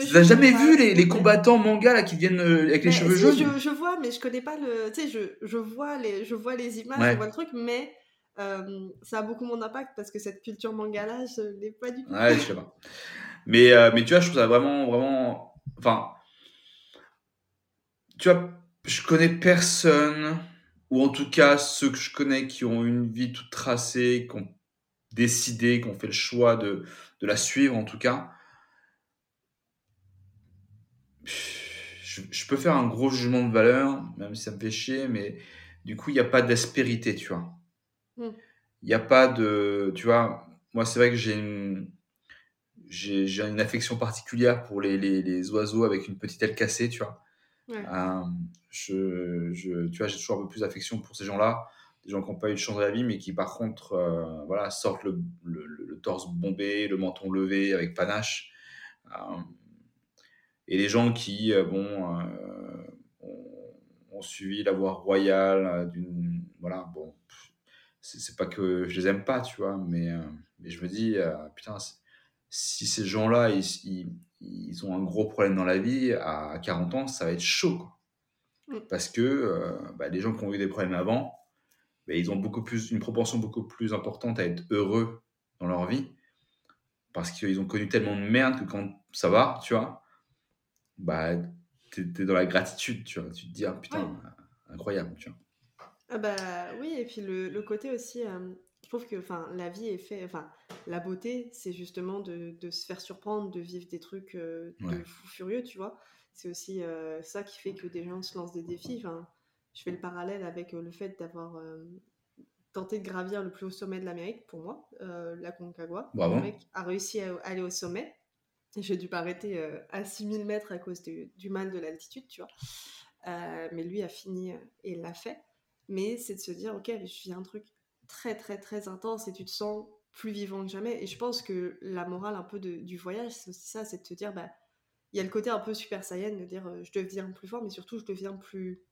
Tu n'as jamais vu les, les, combattants manga là qui viennent euh, avec les cheveux jaunes je, je, vois, mais je connais pas le. Tu sais, je, je, vois les, je vois les images, je vois le truc, mais euh, ça a beaucoup mon impact parce que cette culture manga là, je l'ai pas du tout. Ouais, je sais pas. Mais, euh, mais tu vois, je trouve ça vraiment, vraiment. Enfin. Tu vois, je connais personne, ou en tout cas ceux que je connais qui ont une vie toute tracée, qui ont décidé, qui ont fait le choix de, de la suivre en tout cas. Je, je, peux faire un gros jugement de valeur, même si ça me fait chier, mais du coup, il n'y a pas d'aspérité, tu vois. Hmm. Il n'y a pas de. Tu vois, moi, c'est vrai que j'ai une j'ai une affection particulière pour les, les, les, oiseaux avec une petite aile cassée, tu vois. Euh, je, je, tu vois, j'ai toujours un peu plus d'affection pour ces gens-là, des gens qui n'ont pas eu de chance de la vie, mais qui par contre, euh, voilà, sortent le, le, torse bombé, le menton levé avec panache. Euh, et les gens qui, bon, ont, ont, suivi la voie royale d'une, voilà, bon, c'est pas que je les aime pas, tu vois, mais, mais je me dis, putain, si ces gens-là, ils, ils, ont un gros problème dans la vie, à 40 ans, ça va être chaud. Quoi. Parce que euh, bah, les gens qui ont eu des problèmes avant, bah, ils ont beaucoup plus, une proportion beaucoup plus importante à être heureux dans leur vie. Parce qu'ils ont connu tellement de merde que quand ça va, tu vois, bah, t'es es dans la gratitude, tu vois. Tu te dis, ah, putain, incroyable, tu vois. Ah bah oui, et puis le, le côté aussi, euh, je trouve que enfin la vie est fait enfin la beauté c'est justement de, de, se faire surprendre de vivre des trucs euh, de fou furieux tu vois. C'est aussi euh, ça qui fait que des gens se lancent des défis. Enfin je fais le parallèle avec euh, le fait d'avoir tenté de gravir le plus haut sommet de l'Amérique pour moi la Concagua. Le mec a réussi à aller au sommet j'ai dû m'arrêter à 6000 mètres à cause du mal de l'altitude tu vois mais lui a fini et l'a fait mais c'est de se dire ok je vis un truc très très très intense et tu te sens plus vivant que jamais. Et je pense que la morale un peu du voyage, c'est aussi ça, c'est de te dire, bah, il y a le côté un peu super saiyan de dire euh, je deviens plus fort, mais surtout je deviens plus.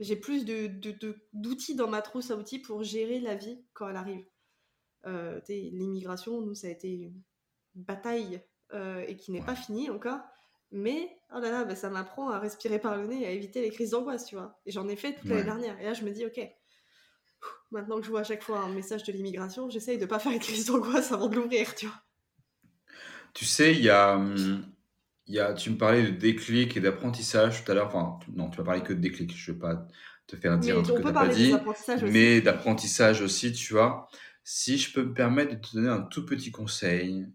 J'ai plus d'outils de, dans ma trousse à outils pour gérer la vie quand elle arrive. Euh, L'immigration, nous, ça a été une bataille euh, et qui n'est pas finie encore. Mais oh là là, bah, ça m'apprend à respirer par le nez et à éviter les crises d'angoisse, tu vois. Et j'en ai fait toute l'année dernière. Et là, je me dis, ok, Maintenant que je vois à chaque fois un message de l'immigration, j'essaye de pas faire une crise d'angoisse avant de l'ouvrir, tu vois. Tu sais, il y a, hum, y a, tu me parlais de déclic et d'apprentissage tout à l'heure. Enfin, non, tu m'as parlé que de déclic. Je vais pas te faire dire un truc que tu n'as pas dit. Mais d'apprentissage aussi, tu vois. Si je peux me permettre de te donner un tout petit conseil,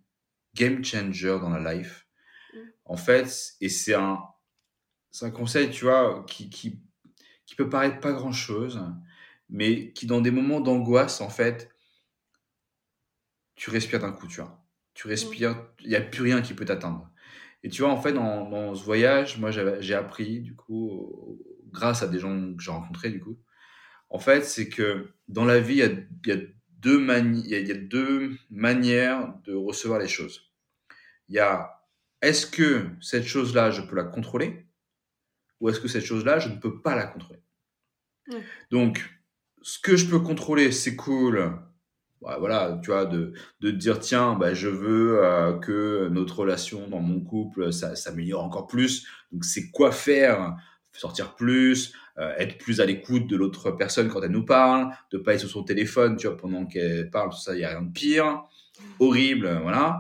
game changer dans la life. Mm. En fait, et c'est un, c'est un conseil, tu vois, qui, qui, qui peut paraître pas grand chose, mais qui dans des moments d'angoisse, en fait, tu respires d'un coup, tu vois. Tu mmh. respires, il n'y a plus rien qui peut t'atteindre. Et tu vois, en fait, dans, dans ce voyage, moi, j'ai appris, du coup, grâce à des gens que j'ai rencontrés, du coup, en fait, c'est que dans la vie, il y a, y, a deux il y a deux manières de recevoir les choses. Il y a, est-ce que cette chose-là, je peux la contrôler? Ou est-ce que cette chose-là, je ne peux pas la contrôler? Donc, ce que je peux contrôler, c'est cool. Bah, voilà, tu vois, de, de dire, tiens, bah, je veux euh, que notre relation dans mon couple s'améliore encore plus. Donc, c'est quoi faire? Sortir plus, euh, être plus à l'écoute de l'autre personne quand elle nous parle, de pas être sur son téléphone, tu vois, pendant qu'elle parle, tout ça, il n'y a rien de pire. Horrible, voilà.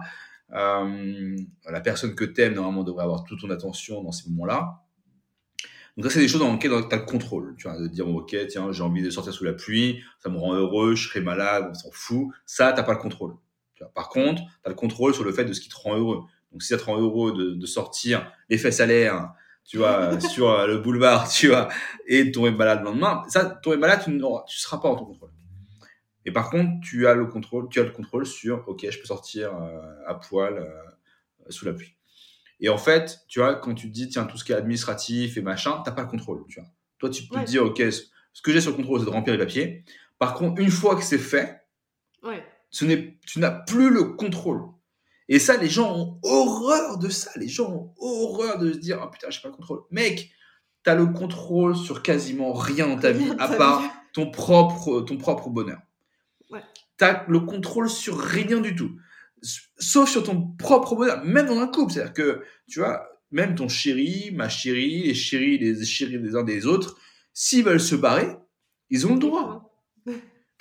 Euh, la personne que tu aimes, normalement, devrait avoir toute ton attention dans ces moments-là. Donc ça, c'est des choses dans lesquelles tu as le contrôle. Tu vois, de dire, ok, tiens, j'ai envie de sortir sous la pluie, ça me rend heureux, je serai malade, on s'en fout. Ça, tu pas le contrôle. Tu vois. Par contre, tu as le contrôle sur le fait de ce qui te rend heureux. Donc si ça te rend heureux de, de sortir les fesses à l'air, tu vois, sur le boulevard, tu vois, et de tomber malade le lendemain, ça, tomber malade, tu ne tu seras pas en ton contrôle. Et par contre, tu as le contrôle, tu as le contrôle sur, ok, je peux sortir euh, à poil euh, sous la pluie. Et en fait, tu vois, quand tu te dis, tiens, tout ce qui est administratif et machin, t'as pas le contrôle, tu vois. Toi, tu peux te dire, ok, ce que j'ai sur le contrôle, c'est de remplir les papiers. Par contre, une fois que c'est fait, ce tu n'as plus le contrôle. Et ça, les gens ont horreur de ça. Les gens ont horreur de se dire, ah oh, putain, j'ai pas le contrôle. Mec, tu as le contrôle sur quasiment rien dans ta vie, à part ton propre, ton propre bonheur. Tu as le contrôle sur rien du tout. Sauf sur ton propre bonheur, même dans un couple. C'est-à-dire que, tu vois, même ton chéri, ma chérie, les chéris, les chéris des uns des autres, s'ils veulent se barrer, ils ont le droit.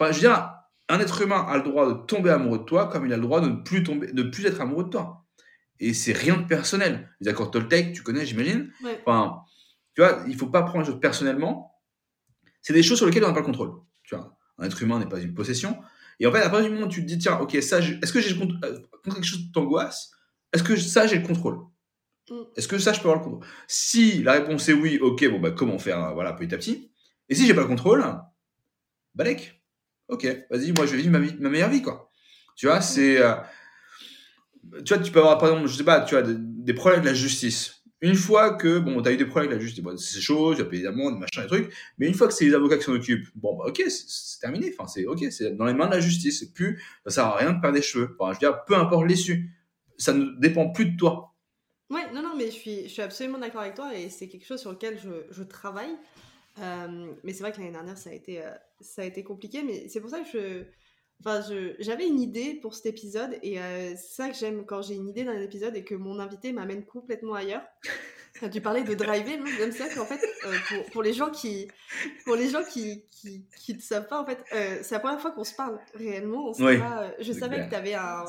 Enfin, je veux dire, un être humain a le droit de tomber amoureux de toi comme il a le droit de ne plus, tomber, de plus être amoureux de toi. Et c'est rien de personnel. Les accords Toltec, tu connais, j'imagine. Enfin, tu vois, il faut pas prendre les choses personnellement. C'est des choses sur lesquelles on n'a pas le contrôle. Un être humain n'est pas une possession. Et en fait, à partir du moment où tu te dis, tiens, ok, ça, est-ce que j'ai le contrôle euh, quelque chose t'angoisse, est-ce que ça, j'ai le contrôle? Mm. Est-ce que ça, je peux avoir le contrôle? Si la réponse est oui, ok, bon, bah, comment faire, euh, voilà, petit à petit. Et si j'ai pas le contrôle, balèque. Ok, vas-y, moi, je vais vivre ma, ma meilleure vie, quoi. Tu vois, c'est. Euh, tu vois, tu peux avoir, par exemple, je sais pas, tu vois, des problèmes avec la justice une fois que, bon, tu as eu des problèmes avec la justice, c'est chaud, tu as payé des amendes, machin, des trucs, mais une fois que c'est les avocats qui s'en occupent, bon, bah, ok, c'est terminé, enfin, c'est ok, c'est dans les mains de la justice, c'est plus, ça sert à rien de perdre des cheveux. Je veux dire, peu importe l'issue, ça ne dépend plus de toi. Ouais, non, non, mais je suis, absolument d'accord avec toi et c'est quelque chose sur lequel je, je travaille. Euh, mais c'est vrai que l'année dernière, ça a été, euh, ça a été compliqué, mais c'est pour ça que je, Enfin, j'avais une idée pour cet épisode et euh, c'est ça que j'aime quand j'ai une idée d'un épisode et que mon invité m'amène complètement ailleurs. tu parlais de driver, j'aime ça qu'en fait, euh, pour, pour, les gens qui, pour les gens qui, qui, qui ne savent pas, en fait, euh, c'est la première fois qu'on se parle réellement. je savais que tu avais un,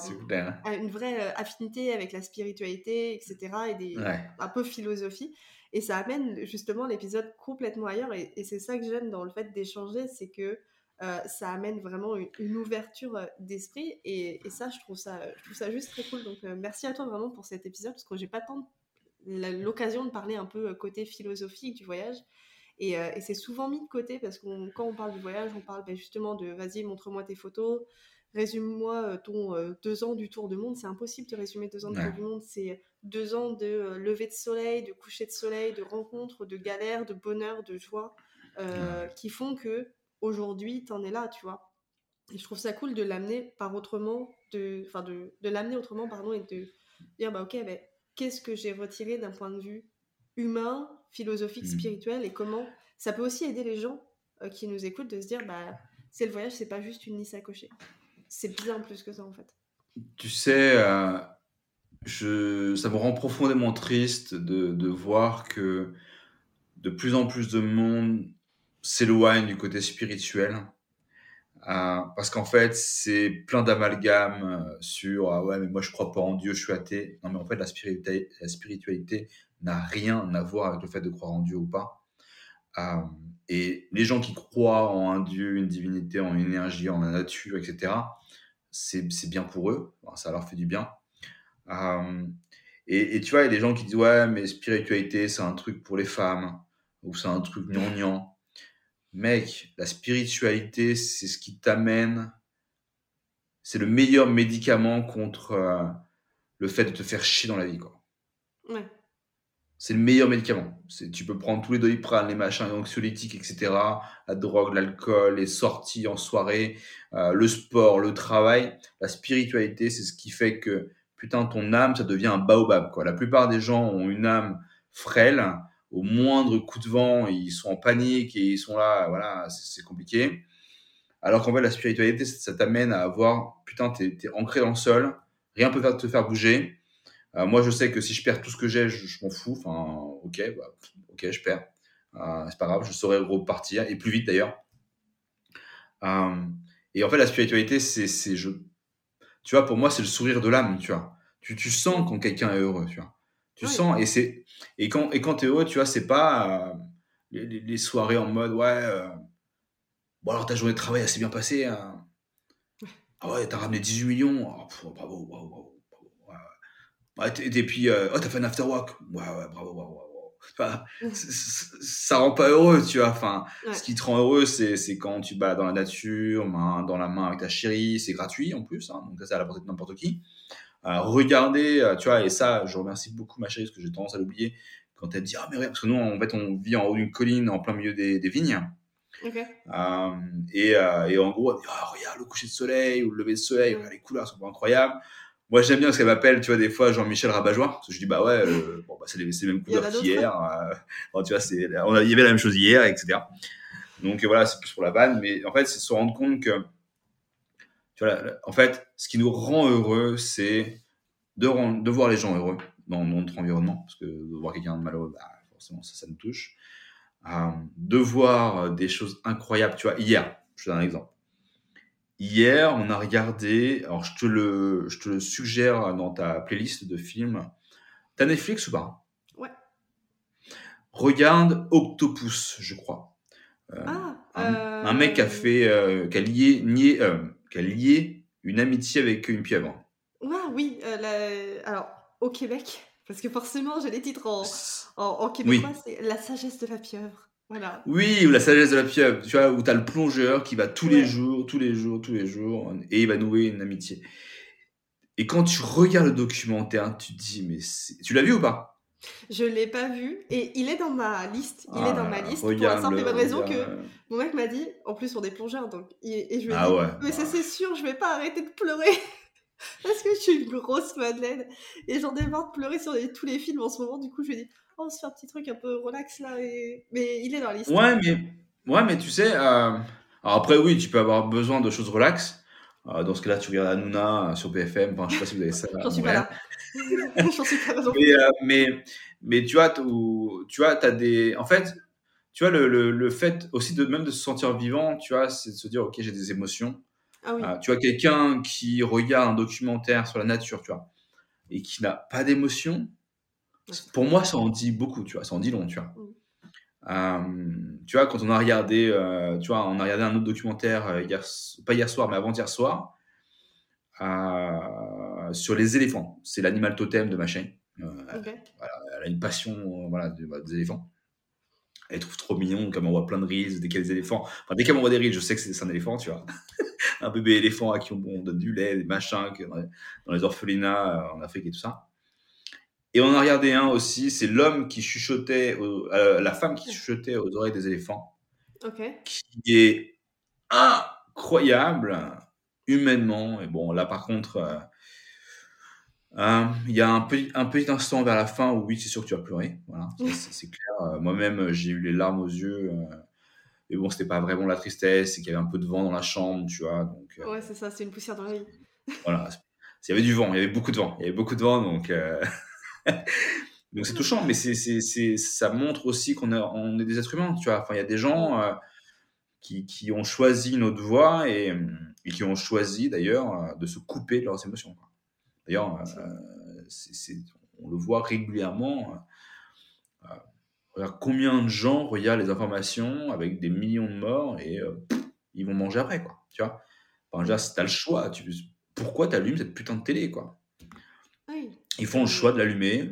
une vraie affinité avec la spiritualité, etc. et des, un peu philosophie. Et ça amène justement l'épisode complètement ailleurs. Et, et c'est ça que j'aime dans le fait d'échanger, c'est que euh, ça amène vraiment une, ouverture euh, d'esprit et, ça, je trouve ça, je trouve ça juste très cool. Donc, euh, merci à toi vraiment pour cet épisode parce que j'ai pas tant l'occasion de parler un peu côté philosophique du voyage. Et, c'est souvent mis de côté parce que quand on parle du voyage, on parle ben, justement de vas-y, montre-moi tes photos, résume-moi ton deux ans du tour du monde. C'est impossible de résumer deux ans du tour du monde. C'est deux ans de lever de soleil, de coucher de soleil, de rencontres, de galères, de bonheur, de joie, qui font que aujourd'hui, t'en es là, tu vois. Et je trouve ça cool de l'amener par autrement, de, enfin de, de l'amener autrement, pardon, et de dire, bah ok, ben, qu'est-ce que j'ai retiré d'un point de vue humain, philosophique, mmh. spirituel, et comment ça peut aussi aider les gens euh, qui nous écoutent de se dire, bah c'est le voyage, c'est pas juste une liste à cocher. C'est bien plus que ça, en fait. Tu sais, euh, je, ça me rend profondément triste de, de voir que de plus en plus de monde s'éloigne du côté spirituel. Euh, parce qu'en fait, c'est plein d'amalgames euh, sur ah ouais, mais moi je crois pas en Dieu, je suis athée. Non, mais en fait, la spiritualité, la spiritualité n'a rien à voir avec le fait de croire en Dieu ou pas. Euh, et les gens qui croient en un Dieu, une divinité, en une énergie, en la nature, etc., c'est bien pour eux, ça leur fait du bien. Et, et, tu vois, il y a des gens qui disent ouais, mais spiritualité, c'est un truc pour les femmes, ou c'est un truc gnangnan mec, la spiritualité, c'est ce qui t'amène, c'est le meilleur médicament contre euh, le fait de te faire chier dans la vie, quoi. Ouais. C'est le meilleur médicament. Tu peux prendre tous les doliprane, les machins, les anxiolytiques, etc. La drogue, l'alcool, les sorties en soirée, euh, le sport, le travail. La spiritualité, c'est ce qui fait que, putain, ton âme, ça devient un baobab, quoi. La plupart des gens ont une âme frêle, au moindre coup de vent, ils sont en panique et ils sont là, voilà, c'est compliqué. Alors qu'en fait, la spiritualité, ça t'amène à avoir, putain, t'es es ancré dans le sol, rien peut te faire bouger. Euh, moi, je sais que si je perds tout ce que j'ai, je, m'en fous. Enfin, ok, bah, ok, je perds. Euh, c'est pas grave, je saurais repartir et plus vite d'ailleurs. Euh, et en fait, la spiritualité, c'est, je, tu vois, pour moi, c'est le sourire de l'âme, tu vois. Tu, tu sens quand quelqu'un est heureux, tu vois. Tu sens, et c'est, et quand, et quand t'es heureux, tu vois, c'est pas les, les, soirées en mode, ouais, bon alors ta journée de travail a assez bien passé. Hein. Ah ouais, t'as ramené 18 millions. Oh, bravo, bravo, bravo. et, puis, oh, t'as fait un after work. Ouais, ouais, bravo, bravo, Enfin, ça rend pas heureux, tu vois. Enfin, ce qui te rend heureux, c'est, c'est quand tu balades dans la nature, main dans la main avec ta chérie, c'est gratuit en plus, hein, donc ça à la portée de n'importe qui. Euh, regardez, tu vois, et ça, je remercie beaucoup ma chérie parce que j'ai tendance à l'oublier quand elle dit ah mais rien, parce que nous en fait on vit en haut d'une colline en plein milieu des, des vignes. Euh, et, euh, et, en gros, elle dit, oh, regarde le coucher de soleil ou le lever de soleil, les couleurs sont incroyables. Moi, j'aime bien parce qu'elle m'appelle, tu vois, des fois, Jean-Michel Rabajois. Parce que je dis, bah ouais, euh, bon, bah, c'est les, les, mêmes couleurs qu'hier. Bon, tu vois, c'est, on a, il y avait la même chose hier, etc. Donc voilà, c'est plus pour la vanne. Mais en fait, c'est se rendre compte que, tu vois, en fait, ce qui nous rend heureux, c'est de, de voir les gens heureux dans notre environnement. Parce que de voir quelqu'un de malheureux, bah, forcément, ça, ça nous touche de voir des choses incroyables. Tu vois, hier, je te donne un exemple. Hier, on a regardé, alors je te le, je te le suggère dans ta playlist de films. T'as Netflix ou pas? Ouais. Regarde Octopus, je crois. Euh, ah, un, mec qui a euh, fait, euh, qui a lié, nié, qui a lié une amitié avec une pieuvre. Ah oui, alors au Québec, parce que forcément, j'ai les titres en, en, québécois, c'est La sagesse de la pieuvre. Voilà. Oui, ou La sagesse de la pieuvre, tu vois, où tu as le plongeur qui va tous les jours, tous les jours, tous les jours, et il va nouer une amitié. Et quand tu regardes le documentaire, tu te dis, mais tu l'as vu ou pas? Je l'ai pas vu, et il est dans ma liste. Il est dans ma liste pour la simple et bonne raison que mon mec m'a dit, en plus on est plongeurs, donc et je lui ai ah dit, mais ça c'est sûr, je vais pas arrêter de pleurer. Parce que je suis une grosse Madeleine et j'en ai marre de pleurer sur tous les films en ce moment. Du coup, je me dis, oh, on se fait un petit truc un peu relax là. Et... Mais il est dans la liste. Ouais, mais, ouais, mais tu sais, euh, alors après, oui, tu peux avoir besoin de choses relax. Euh, dans ce cas-là, tu regardes Hanouna sur BFM. Enfin, je sais pas si vous avez ça. J'en suis pas là. J'en suis pas là. Mais, euh, mais, mais, tu vois, tu vois, as des. En fait, tu vois, le, le, le, fait aussi de même de se sentir vivant, tu vois, c'est de se dire, ok, j'ai des émotions. Ah euh, tu vois, quelqu'un qui regarde un documentaire sur la nature, tu vois, et qui n'a pas d'émotion, pour moi, ça en dit beaucoup, tu vois, ça en dit long, tu vois. Mm. Euh, tu vois, quand on a regardé, euh, tu vois, on a regardé un autre documentaire, hier, pas hier soir, mais avant-hier soir, sur les éléphants. C'est l'animal totem de ma chaîne. elle a une passion voilà, des éléphants elle trouve trop mignon, comme on voit plein de reels, dès qu'il y a des éléphants. Enfin, dès qu'elle m'envoie des reels, je sais que c'est un éléphant, tu vois. un bébé éléphant à qui on, donne du lait, des machins, que dans, les, orphelinats euh, en Afrique et tout ça. Et on a regardé un aussi, c'est l'homme qui chuchotait, euh, la femme qui chuchotait aux oreilles des éléphants. Ok. Qui est incroyable, humainement. Et bon, là par contre, euh, il y a un petit, un petit instant vers la fin où oui, c'est sûr que tu vas pleurer. Voilà, c'est clair. Moi-même, j'ai eu les larmes aux yeux. Mais bon, c'était pas vraiment la tristesse, c'est qu'il y avait un peu de vent dans la chambre, tu vois. Donc, euh, ouais, c'est ça, c'est une poussière dans l'œil. voilà. Il y avait du vent, il y avait beaucoup de vent. Il y avait beaucoup de vent, donc. Euh, donc c'est touchant, mais c'est, c'est, ça montre aussi qu'on est, on est des êtres humains, tu vois. Enfin, il y a des gens euh, qui, qui, ont choisi notre voie et, et qui ont choisi d'ailleurs de se couper de leurs émotions. D'ailleurs, c'est, on le voit régulièrement combien de gens regardent les informations avec des millions de morts et euh, ils vont manger après, quoi. Tu vois Enfin, déjà, si t'as le choix, tu... pourquoi t'allumes cette putain de télé, quoi? Ils font le choix de l'allumer,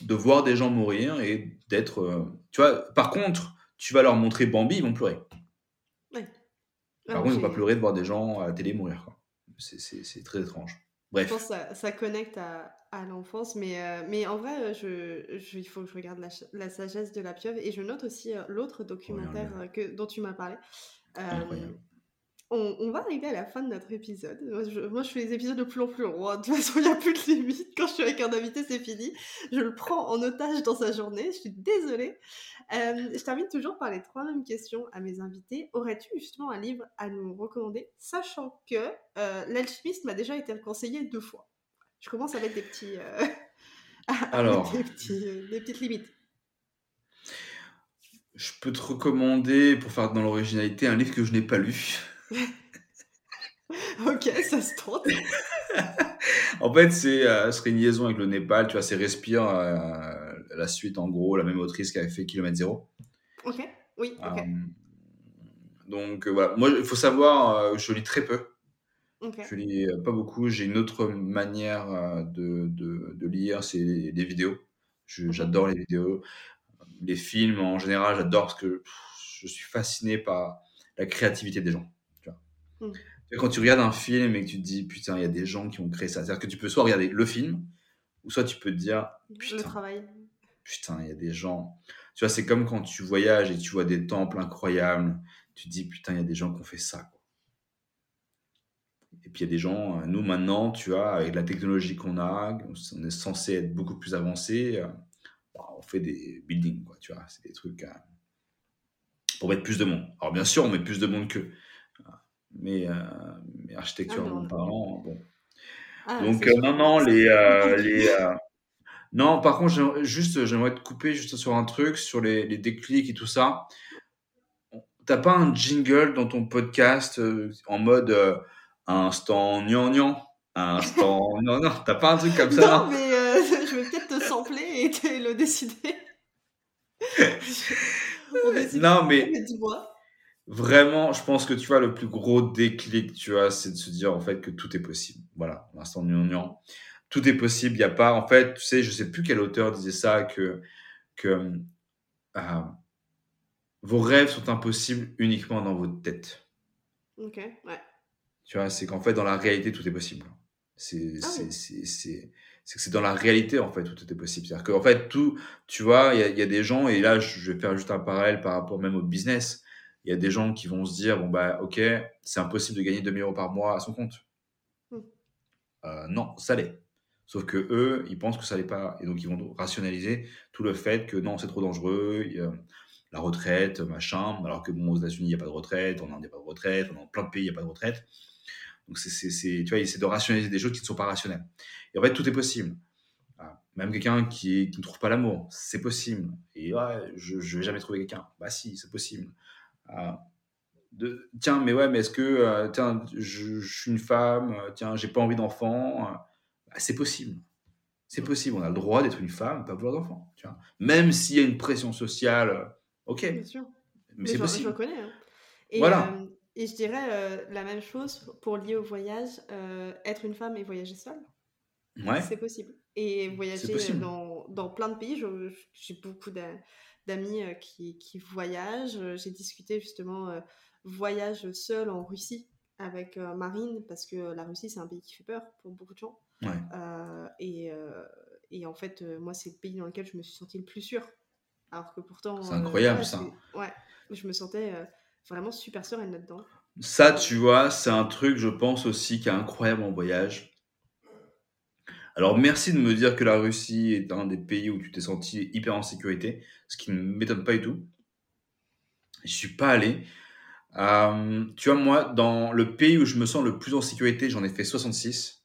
de voir des gens mourir et d'être. Euh, tu vois, par contre, tu vas leur montrer Bambi, ils vont pleurer. Par contre, ils vont pas pleurer de voir des gens à la télé mourir. C'est très étrange. Bref. Je pense que ça, ça connecte à, à l'enfance, mais, euh, mais en vrai, je, je, il faut que je regarde la, la, sagesse de la pieuvre et je note aussi euh, l'autre documentaire que, dont tu m'as parlé. On, va arriver à la fin de notre épisode. Moi je, fais les épisodes de plus en plus longs. Hein. De toute façon, il n'y a plus de limite. Quand je suis avec un invité, c'est fini. Je le prends en otage dans sa journée. Je suis désolée. Euh, je termine toujours par les trois mêmes questions à mes invités. Aurais-tu justement un livre à nous recommander, sachant que euh, L'Alchimiste m'a déjà été conseillé deux fois? Je commence avec des petits. Euh, Alors. des, des petites limites. Je peux te recommander, pour faire dans l'originalité, un livre que je n'ai pas lu. ok, ça se tente. en fait, c'est euh, serait une liaison avec le Népal. Tu vois, c'est Respire, euh, la suite, en gros, la même autrice qui avait fait Kilomètre Zéro. Ok, oui. Euh, donc voilà, moi, il faut savoir, je lis très peu. Je lis pas beaucoup. J'ai une autre manière de, de, lire, c'est les, vidéos. J'adore les vidéos. Les films, en général, j'adore parce que je suis fasciné par la créativité des gens. Hmm. Quand tu regardes un film et que tu te dis, putain, il y a des gens qui ont créé ça. C'est-à-dire que tu peux soit regarder le film, ou soit tu peux te dire, putain, le travail. Putain, il y a des gens. Tu vois, c'est comme quand tu voyages et tu vois des temples incroyables. Tu te dis, putain, il y a des gens qui ont fait ça. Et puis il y a des gens, euh, nous maintenant, tu vois, avec la technologie qu'on a, on est censé être beaucoup plus avancé. Euh, bah, on fait des buildings, quoi, tu vois, c'est des trucs euh, pour mettre plus de monde. Alors bien sûr, on met plus de monde qu'eux mais, euh, mais architecturellement ah parlant, bon. Ah, Donc, euh, non, non, les. Euh, les non, par contre, juste, j'aimerais te couper juste sur un truc, sur les, les déclics et tout ça. T'as pas un jingle dans ton podcast en mode instant gnangnan Instant non, t'as pas un truc comme ça Non, mais je vais peut-être te sampler et le décider. non, mais. Dis-moi vraiment, je pense que tu vois, le plus gros déclic, tu vois, c'est de se dire en fait que tout est possible. Voilà, l'instant nuant Tout est possible. Il n'y a pas, en fait, tu sais, je sais plus quel auteur disait ça, que, que euh, vos rêves sont impossibles uniquement dans votre tête. Ok, ouais. Tu vois, c'est qu'en fait, dans la réalité, tout est possible. C'est ah c'est que c'est dans la réalité, en fait, où tout est possible. C'est-à-dire qu'en fait, tout, tu vois, il y, y, a des gens, et là, je vais faire juste un parallèle par rapport même au business il y a des gens qui vont se dire bon bah ok c'est impossible de gagner 2000 euros par mois à son compte hmm. euh, non ça l'est sauf que eux ils pensent que ça l'est pas et donc ils vont rationaliser tout le fait que non c'est trop dangereux la retraite machin alors que bon aux États-Unis il n'y a pas de retraite en Inde il n'y a pas de retraite dans plein de pays il n'y a pas de retraite donc c'est tu vois ils essaient de rationaliser des choses qui ne sont pas rationnelles et en fait tout est possible même quelqu'un qui, qui, ne trouve pas l'amour, c'est possible. Et ouais, je ne vais jamais trouver quelqu'un. Bah si, c'est possible. Ah. de, tiens, mais ouais, mais est-ce que, euh, tiens, je, suis une femme, euh, tiens, j'ai pas envie d'enfant, euh, bah, c'est possible. C'est possible, on a le droit d'être une femme, pas vouloir d'enfant. Même s'il y a une pression sociale, ok. Bien sûr. Mais, c'est possible. Je reconnais. Hein. Et, voilà. et je dirais la même chose pour lier au voyage, être une femme et voyager seule. Ouais. C'est possible. Et voyager dans, dans, plein de pays, j'ai beaucoup de d'amis euh, qui, qui, voyagent. Euh, j'ai discuté justement euh, voyage seul en Russie avec Marine parce que la Russie c'est un pays qui fait peur pour beaucoup de gens. et, et, en fait, moi c'est le pays dans lequel je me suis sentie le plus sûre. Alors que pourtant. C'est incroyable ça. Ouais, je me sentais vraiment super sereine là-dedans. Ça, tu vois, c'est un truc, je pense aussi, qui est incroyable en voyage. Alors merci de me dire que la Russie est un des pays où tu t'es senti hyper en sécurité, ce qui ne m'étonne pas du tout. Je suis pas allé. Euh, tu vois, moi, dans le pays où je me sens le plus en sécurité, j'en ai fait 66.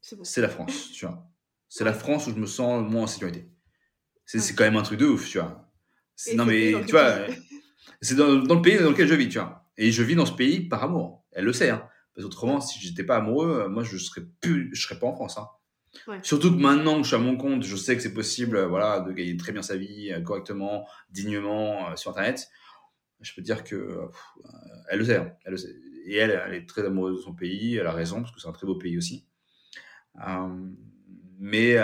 C'est la France, tu vois. C'est la France où je me sens le moins en sécurité. C'est quand même un truc de ouf, tu vois. Non mais, tu vois, c'est dans, le pays dans lequel je vis, tu vois. Et je vis dans ce pays par amour. Elle le sait, hein. Parce autrement, si j'étais pas amoureux, moi, je serais plus, je serais pas en France, hein. Surtout que maintenant que je suis à mon compte, je sais que c'est possible euh, voilà, de gagner très bien sa vie, euh, correctement, dignement euh, sur Internet. Je peux dire que elle le sait, hein, elle le sait. Et elle, elle est très amoureuse de son pays, elle a raison, parce que c'est un très beau pays aussi. mais,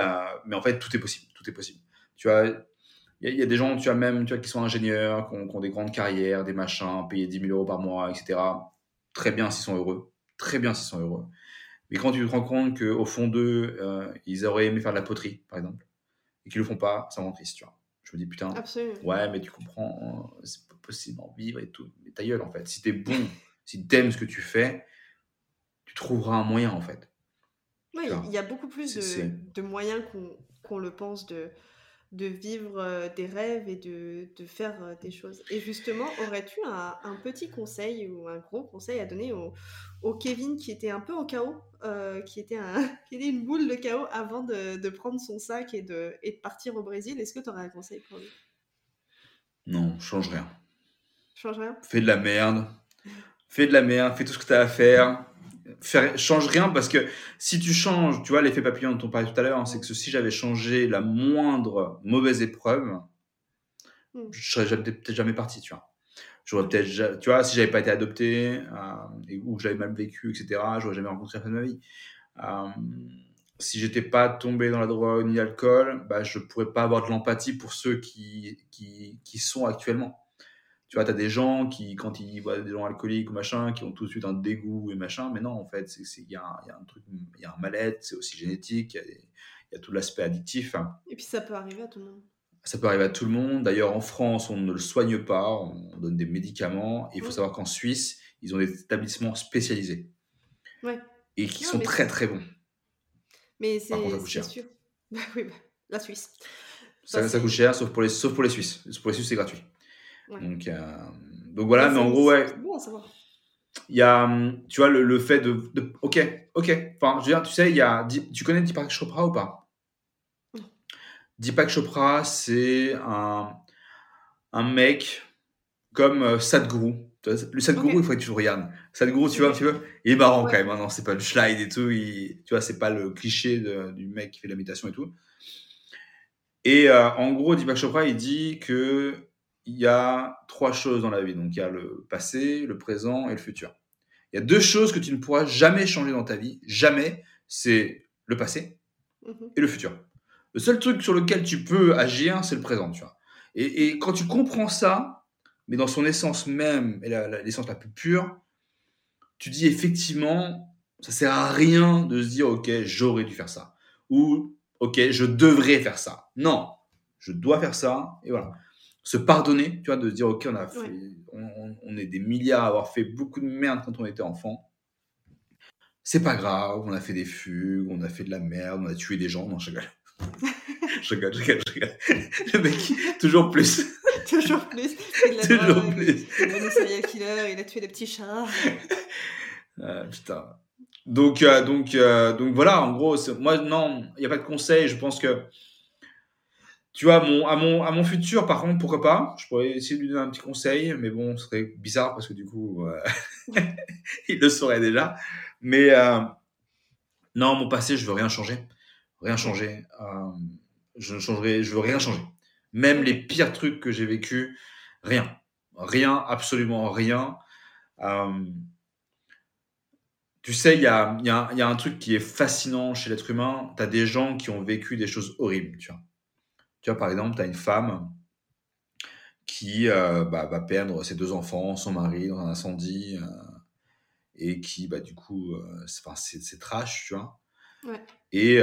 mais en fait, tout est possible, tout est possible. Tu vois, il y, a des gens, tu as même, tu vois, qui sont ingénieurs, qui ont, qui ont, des grandes carrières, des machins, payés 10 000 euros par mois, etc. Très bien s'ils sont heureux, très bien s'ils sont heureux. Mais quand tu te rends compte qu'au fond d'eux, euh, ils auraient aimé faire de la poterie, par exemple, et qu'ils le font pas, ça me rend triste, tu vois. Je me dis, putain, ouais, mais tu comprends, c'est pas possible d'en vivre et tout. Mais ta gueule, en fait. Si t'es bon, si tu aimes ce que tu fais, tu trouveras un moyen en fait. Oui, il y a beaucoup plus de, moyens qu'on le pense de, de vivre euh, des rêves et de, de faire euh, des choses. Et justement, aurais-tu un, un, petit conseil ou un gros conseil à donner au, au Kevin qui était un peu au chaos, euh, qui, était un, qui était une boule de chaos avant de, de prendre son sac et de, et de partir au Brésil? Est-ce que tu aurais un conseil pour lui? Non, change rien. Change rien? Fais de la merde. Fais de la merde, fais tout ce que tu as à faire faire, change rien parce que si tu changes, tu vois, l'effet papillon dont on parlait tout à l'heure, c'est que si j'avais changé la moindre mauvaise épreuve, mm. je serais peut-être jamais parti, tu vois. J'aurais peut-être, tu vois, si j'avais pas été adopté euh, ou que j'avais mal vécu, etc., j'aurais jamais rencontré la fin de ma vie. Euh, si j'étais pas tombé dans la drogue ni l'alcool, bah, je pourrais pas avoir de l'empathie pour ceux qui, qui, qui sont actuellement. Tu vois, tu as des gens qui, quand ils voient des gens alcooliques ou machin, qui ont tout de suite un dégoût et machin, mais non, en fait, il y, a un truc, il y a un mal-être, c'est aussi génétique, il y, a tout l'aspect addictif. Et puis ça peut arriver à tout le monde. Ça peut arriver à tout le monde. D'ailleurs, en France, on ne le soigne pas, on donne des médicaments. Et il faut savoir qu'en Suisse, ils ont des établissements spécialisés. Ouais. Et qui sont très très bons. Mais c'est sûr. oui, bah, la Suisse. Ça, ça, coûte cher, sauf pour les, sauf pour les Suisses. Pour les Suisses, c'est gratuit. Donc, euh, donc voilà, mais en gros, ouais. Il y a, tu vois, le, fait de, Ok, ok. Enfin, je veux dire, tu sais, il y a. Tu connais Deepak Chopra ou pas? Deepak Chopra, c'est un, un mec comme euh, Sadhguru. Le Sadhguru, il faut que tu regardes. Sadhguru, tu vois tu veux Il est marrant quand même. Hein, non, c'est pas le slide et tout. Il, tu vois, c'est pas le cliché du mec qui fait de la méditation et tout. Et euh, en gros, Deepak Chopra, il dit que il y a trois choses dans la vie. Donc, il y a le passé, le présent et le futur. Il y a deux choses que tu ne pourras jamais changer dans ta vie. Jamais. C'est le passé mhm. et le futur. Le seul truc sur lequel tu peux agir, c'est le présent, tu vois. Et, quand tu comprends ça, mais dans son essence même, et l'essence la, plus pure, tu dis effectivement, ça sert à rien de se dire, ok, j'aurais dû faire ça. Ou, ok, je devrais faire ça. Non, je dois faire ça, et voilà se pardonner, tu vois, de se dire, ok, on, a fait, on, est des milliards à avoir fait beaucoup de merde quand on était enfant. C'est pas grave, on a fait des fugues, on a fait de la merde, on a tué des gens. Non, je rigole. je rigole, je rigole, je rigole. Le mec, toujours plus. toujours plus. toujours plus. Il a killer, il a tué des petits chats. Ah, putain. Donc, euh, donc, euh, donc voilà, en gros, moi, non, il n'y a pas de conseil. Je pense que tu vois, mon, à, mon, à mon futur, par contre, pourquoi pas? Je pourrais essayer de lui donner un petit conseil, mais bon, ce serait bizarre parce que du coup, euh, il le saurait déjà. Mais euh, non, mon passé, je veux rien changer. Rien changer. Euh, je ne changerai, je veux rien changer. Même les pires trucs que j'ai vécu, rien. Rien, absolument rien. tu sais, il y a, y, a, y a un truc qui est fascinant chez l'être humain. Tu as des gens qui ont vécu des choses horribles, tu vois tu vois, par exemple, tu as une femme qui euh, bah, va perdre ses deux enfants, son mari dans un incendie, euh, et qui, bah, du coup, euh, c'est trash, tu vois. Et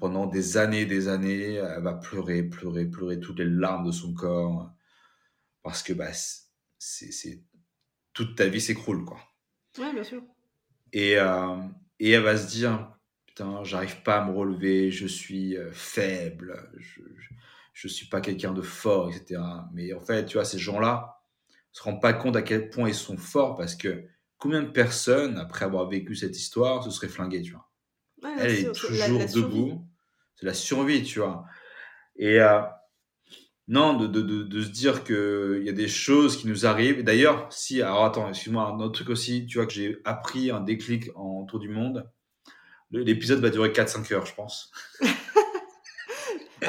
pendant des années, des années, elle va pleurer, pleurer, pleurer toutes les larmes de son corps, parce que bah, c'est toute ta vie s'écroule, quoi. Ouais, bien sûr. Et, et elle va se dire, putain, j'arrive pas à me relever, je suis faible, je, je suis pas quelqu'un de fort, etc. Mais en fait, tu vois, ces gens-là se rendent pas compte à quel point ils sont forts parce que combien de personnes, après avoir vécu cette histoire, se seraient flinguées, tu vois? Elle est toujours debout. C'est la survie, tu vois. Et euh, non, de, de, de, se dire qu'il y a des choses qui nous arrivent. D'ailleurs, si, alors attends, excuse-moi, un autre truc aussi, tu vois, que j'ai appris un déclic en tour du monde. L'épisode va durer 4-5 heures, je pense.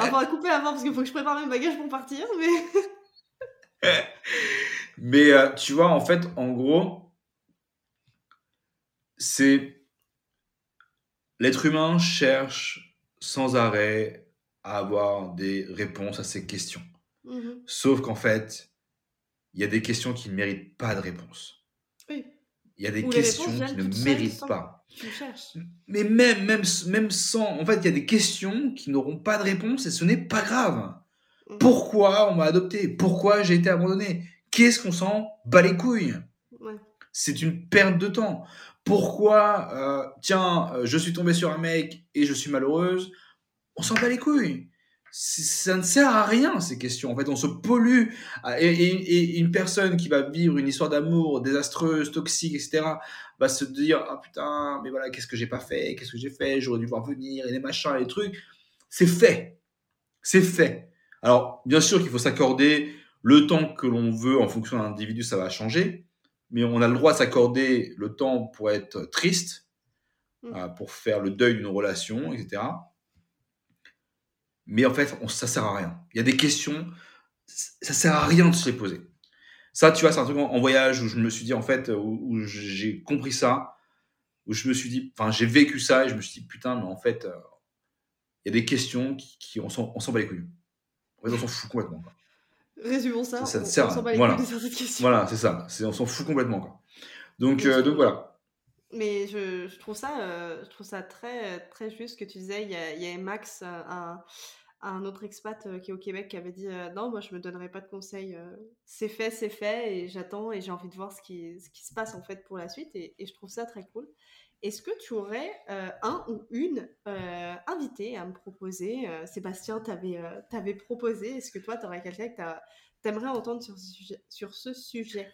On va couper avant parce qu'il faut que je prépare mes bagages pour partir, mais. mais euh, tu vois, en fait, en gros, c'est. L'être humain cherche sans arrêt à avoir des réponses à ses questions. Mhm. Sauf qu'en fait, il y a des questions qui ne méritent pas de réponse. Il y a des questions qui ne méritent pas. Mais même, même, même sans. En fait, il y a des questions qui n'auront pas de réponse et ce n'est pas grave. Mm. Pourquoi on m'a adopté? Pourquoi j'ai été abandonné? Qu'est-ce qu'on s'en bat les couilles? C'est une perte de temps. Pourquoi, euh, tiens, euh, je suis tombé sur un mec et je suis malheureuse? On s'en bat les couilles. Ça ne sert à rien ces questions. En fait, on se pollue. Et, une personne qui va vivre une histoire d'amour désastreuse, toxique, etc., va se dire ah putain, mais voilà, qu'est-ce que j'ai pas fait? Qu'est-ce que j'ai fait? J'aurais dû voir venir et les machins, et les trucs. C'est fait. C'est fait. Alors, bien sûr qu'il faut s'accorder le temps que l'on veut en fonction d'un individu, ça va changer. Mais on a le droit de s'accorder le temps pour être triste, mmh. euh, pour faire le deuil d'une relation, etc. Mais en fait, on, ça sert à rien. Il y a des questions, ça sert à rien de se les poser. Ça, tu vois, c'est un truc en, voyage où je me suis dit, en fait, où, j'ai compris ça, où je me suis dit, enfin, j'ai vécu ça et je me suis dit, putain, mais en fait, euh, il y a des questions qui, on s'en bat les couilles. En fait, on s'en fout complètement. Résumons ça. Ça, sert. voilà. Voilà, c'est ça. on s'en fout complètement. Quoi. Donc, euh, donc voilà. Mais je, trouve ça, euh, je trouve ça très, très juste que tu disais. Il y a, Max, euh, un, autre expat qui est au Québec, qui avait dit Non, moi je me donnerai pas de conseils. c'est fait, c'est fait, et j'attends et j'ai envie de voir ce qui, ce qui se passe en fait pour la suite. Et, je trouve ça très cool. Est-ce que tu aurais un ou une invité à me proposer? Sébastien, tu avais, proposé. Est-ce que toi, tu aurais quelqu'un que tu aimerais entendre sur sur ce sujet?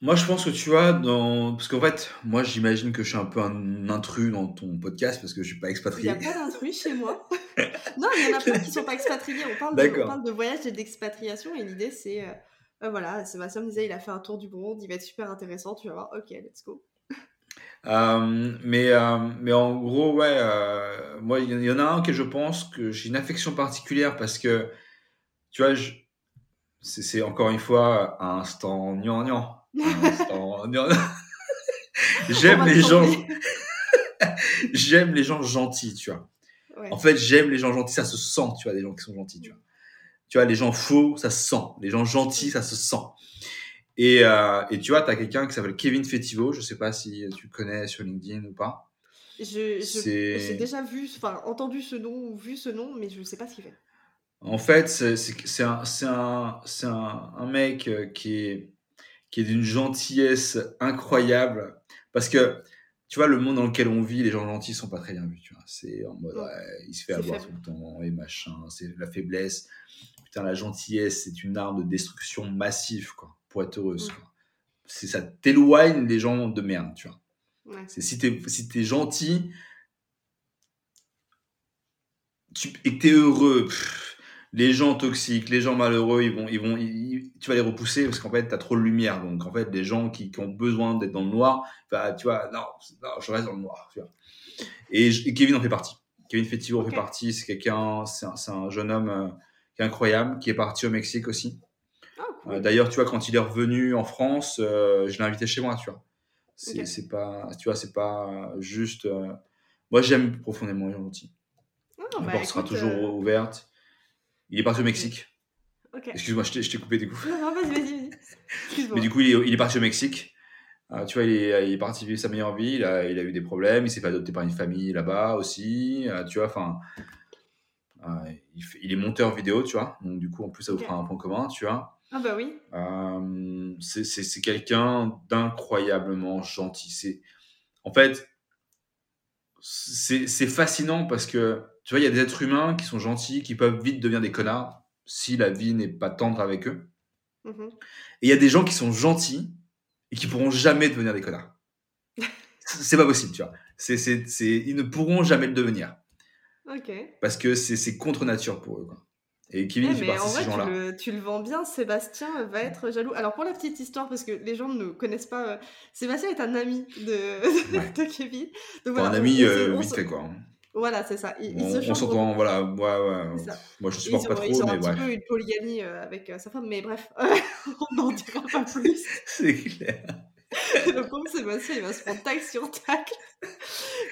Moi, je pense que tu vois, dans... parce qu'en fait, moi, j'imagine que je suis un peu un intrus dans ton podcast parce que je suis pas expatrié. Il n'y a pas d'intrus chez moi. non, il y en a plein qui sont pas expatriés. On parle, de, on parle de voyage et d'expatriation et l'idée, c'est euh, voilà, Sébastien me disait, il a fait un tour du monde, il va être super intéressant, tu vas voir, ok, let's go. Euh, mais, euh, mais en gros, ouais, euh, moi, il y en a un que je pense que j'ai une affection particulière parce que, tu vois, c'est encore une fois un instant gnangnan. j'aime les gens. j'aime les gens gentils, tu vois. En fait, j'aime les gens gentils, ça se sent, tu vois, des gens qui sont gentils, tu vois. Tu vois, les gens faux, ça se sent. Les gens gentils, ça se sent. Et, euh, et tu vois, tu as quelqu'un qui s'appelle Kevin Fetivo. Je sais pas si tu connais sur LinkedIn ou pas. J'ai déjà vu, enfin, entendu ce nom ou vu ce nom, mais je ne sais pas ce qu'il fait. En fait, c'est un, un, un, un, mec euh, qui est, qui est d'une gentillesse incroyable. Parce que, tu vois, le monde dans lequel on vit, les gens gentils sont pas très bien vus. C'est en mode, il se fait avoir tout le temps et machin, c'est la faiblesse. Putain, la gentillesse, c'est une arme de destruction massive, quoi pour être heureuse. Mm. C'est ça t'éloigne les gens de merde, tu vois. C'est si t'es si es gentil tu, et que t'es heureux, les gens toxiques, les gens malheureux, ils vont, ils vont, tu vas les repousser parce qu'en fait, tu as trop de lumière. Donc, en fait, les gens qui, ont besoin d'être dans le noir, bah, tu vois, non, non, je reste dans le noir. Tu vois. Et, Kevin en fait partie. Kevin Fetivo en fait partie. C'est quelqu'un, c'est un, un, jeune homme euh, qui est incroyable, qui est parti au Mexique aussi. Euh, d'ailleurs, tu vois, quand il est revenu en France, euh, je l'ai invité chez moi, tu vois. C'est pas, tu vois, c'est pas juste. Moi, j'aime profondément les gentils. La bah, porte sera toujours ouverte. Il est parti au Mexique. Excuse-moi, je t'ai coupé du coup. Non, vas-y, vas-y. Mais du coup, il est, il est parti au Mexique. tu vois, il est, il est, parti vivre sa meilleure vie. Il a, il a eu des problèmes. Il s'est fait adopter par une famille là-bas aussi. tu vois, enfin. il, il, est monteur vidéo, tu vois. Donc, du coup, en plus, ça vous fera un point commun, tu vois. Ah bah oui. Euh, c'est quelqu'un d'incroyablement gentil. C'est en fait c'est fascinant parce que tu vois il y a des êtres humains qui sont gentils qui peuvent vite devenir des connards si la vie n'est pas tendre avec eux. Mm-hmm. Et il y a des gens qui sont gentils et qui pourront jamais devenir des connards. c'est pas possible, tu vois. C'est ils ne pourront jamais le devenir. Ok. Parce que c'est contre nature pour eux. Quoi. Et Kevin eh, fait partie de ces gens-là. Tu le, tu le vends bien, Sébastien va être jaloux. Alors pour la petite histoire, parce que les gens ne connaissent pas, euh, Sébastien est un ami de, de Kevin. Donc, voilà, un ami euh, vite fait quoi. Hein. Voilà, c'est ça. Il, on, s'entend, voilà, ouais, ouais. Moi, je supporte pas trop, ils ont mais un petit peu une polygamie euh, avec sa femme, mais bref, on n'en dira pas plus. c'est clair. Donc, comme Sébastien, il va se prendre tac sur tac.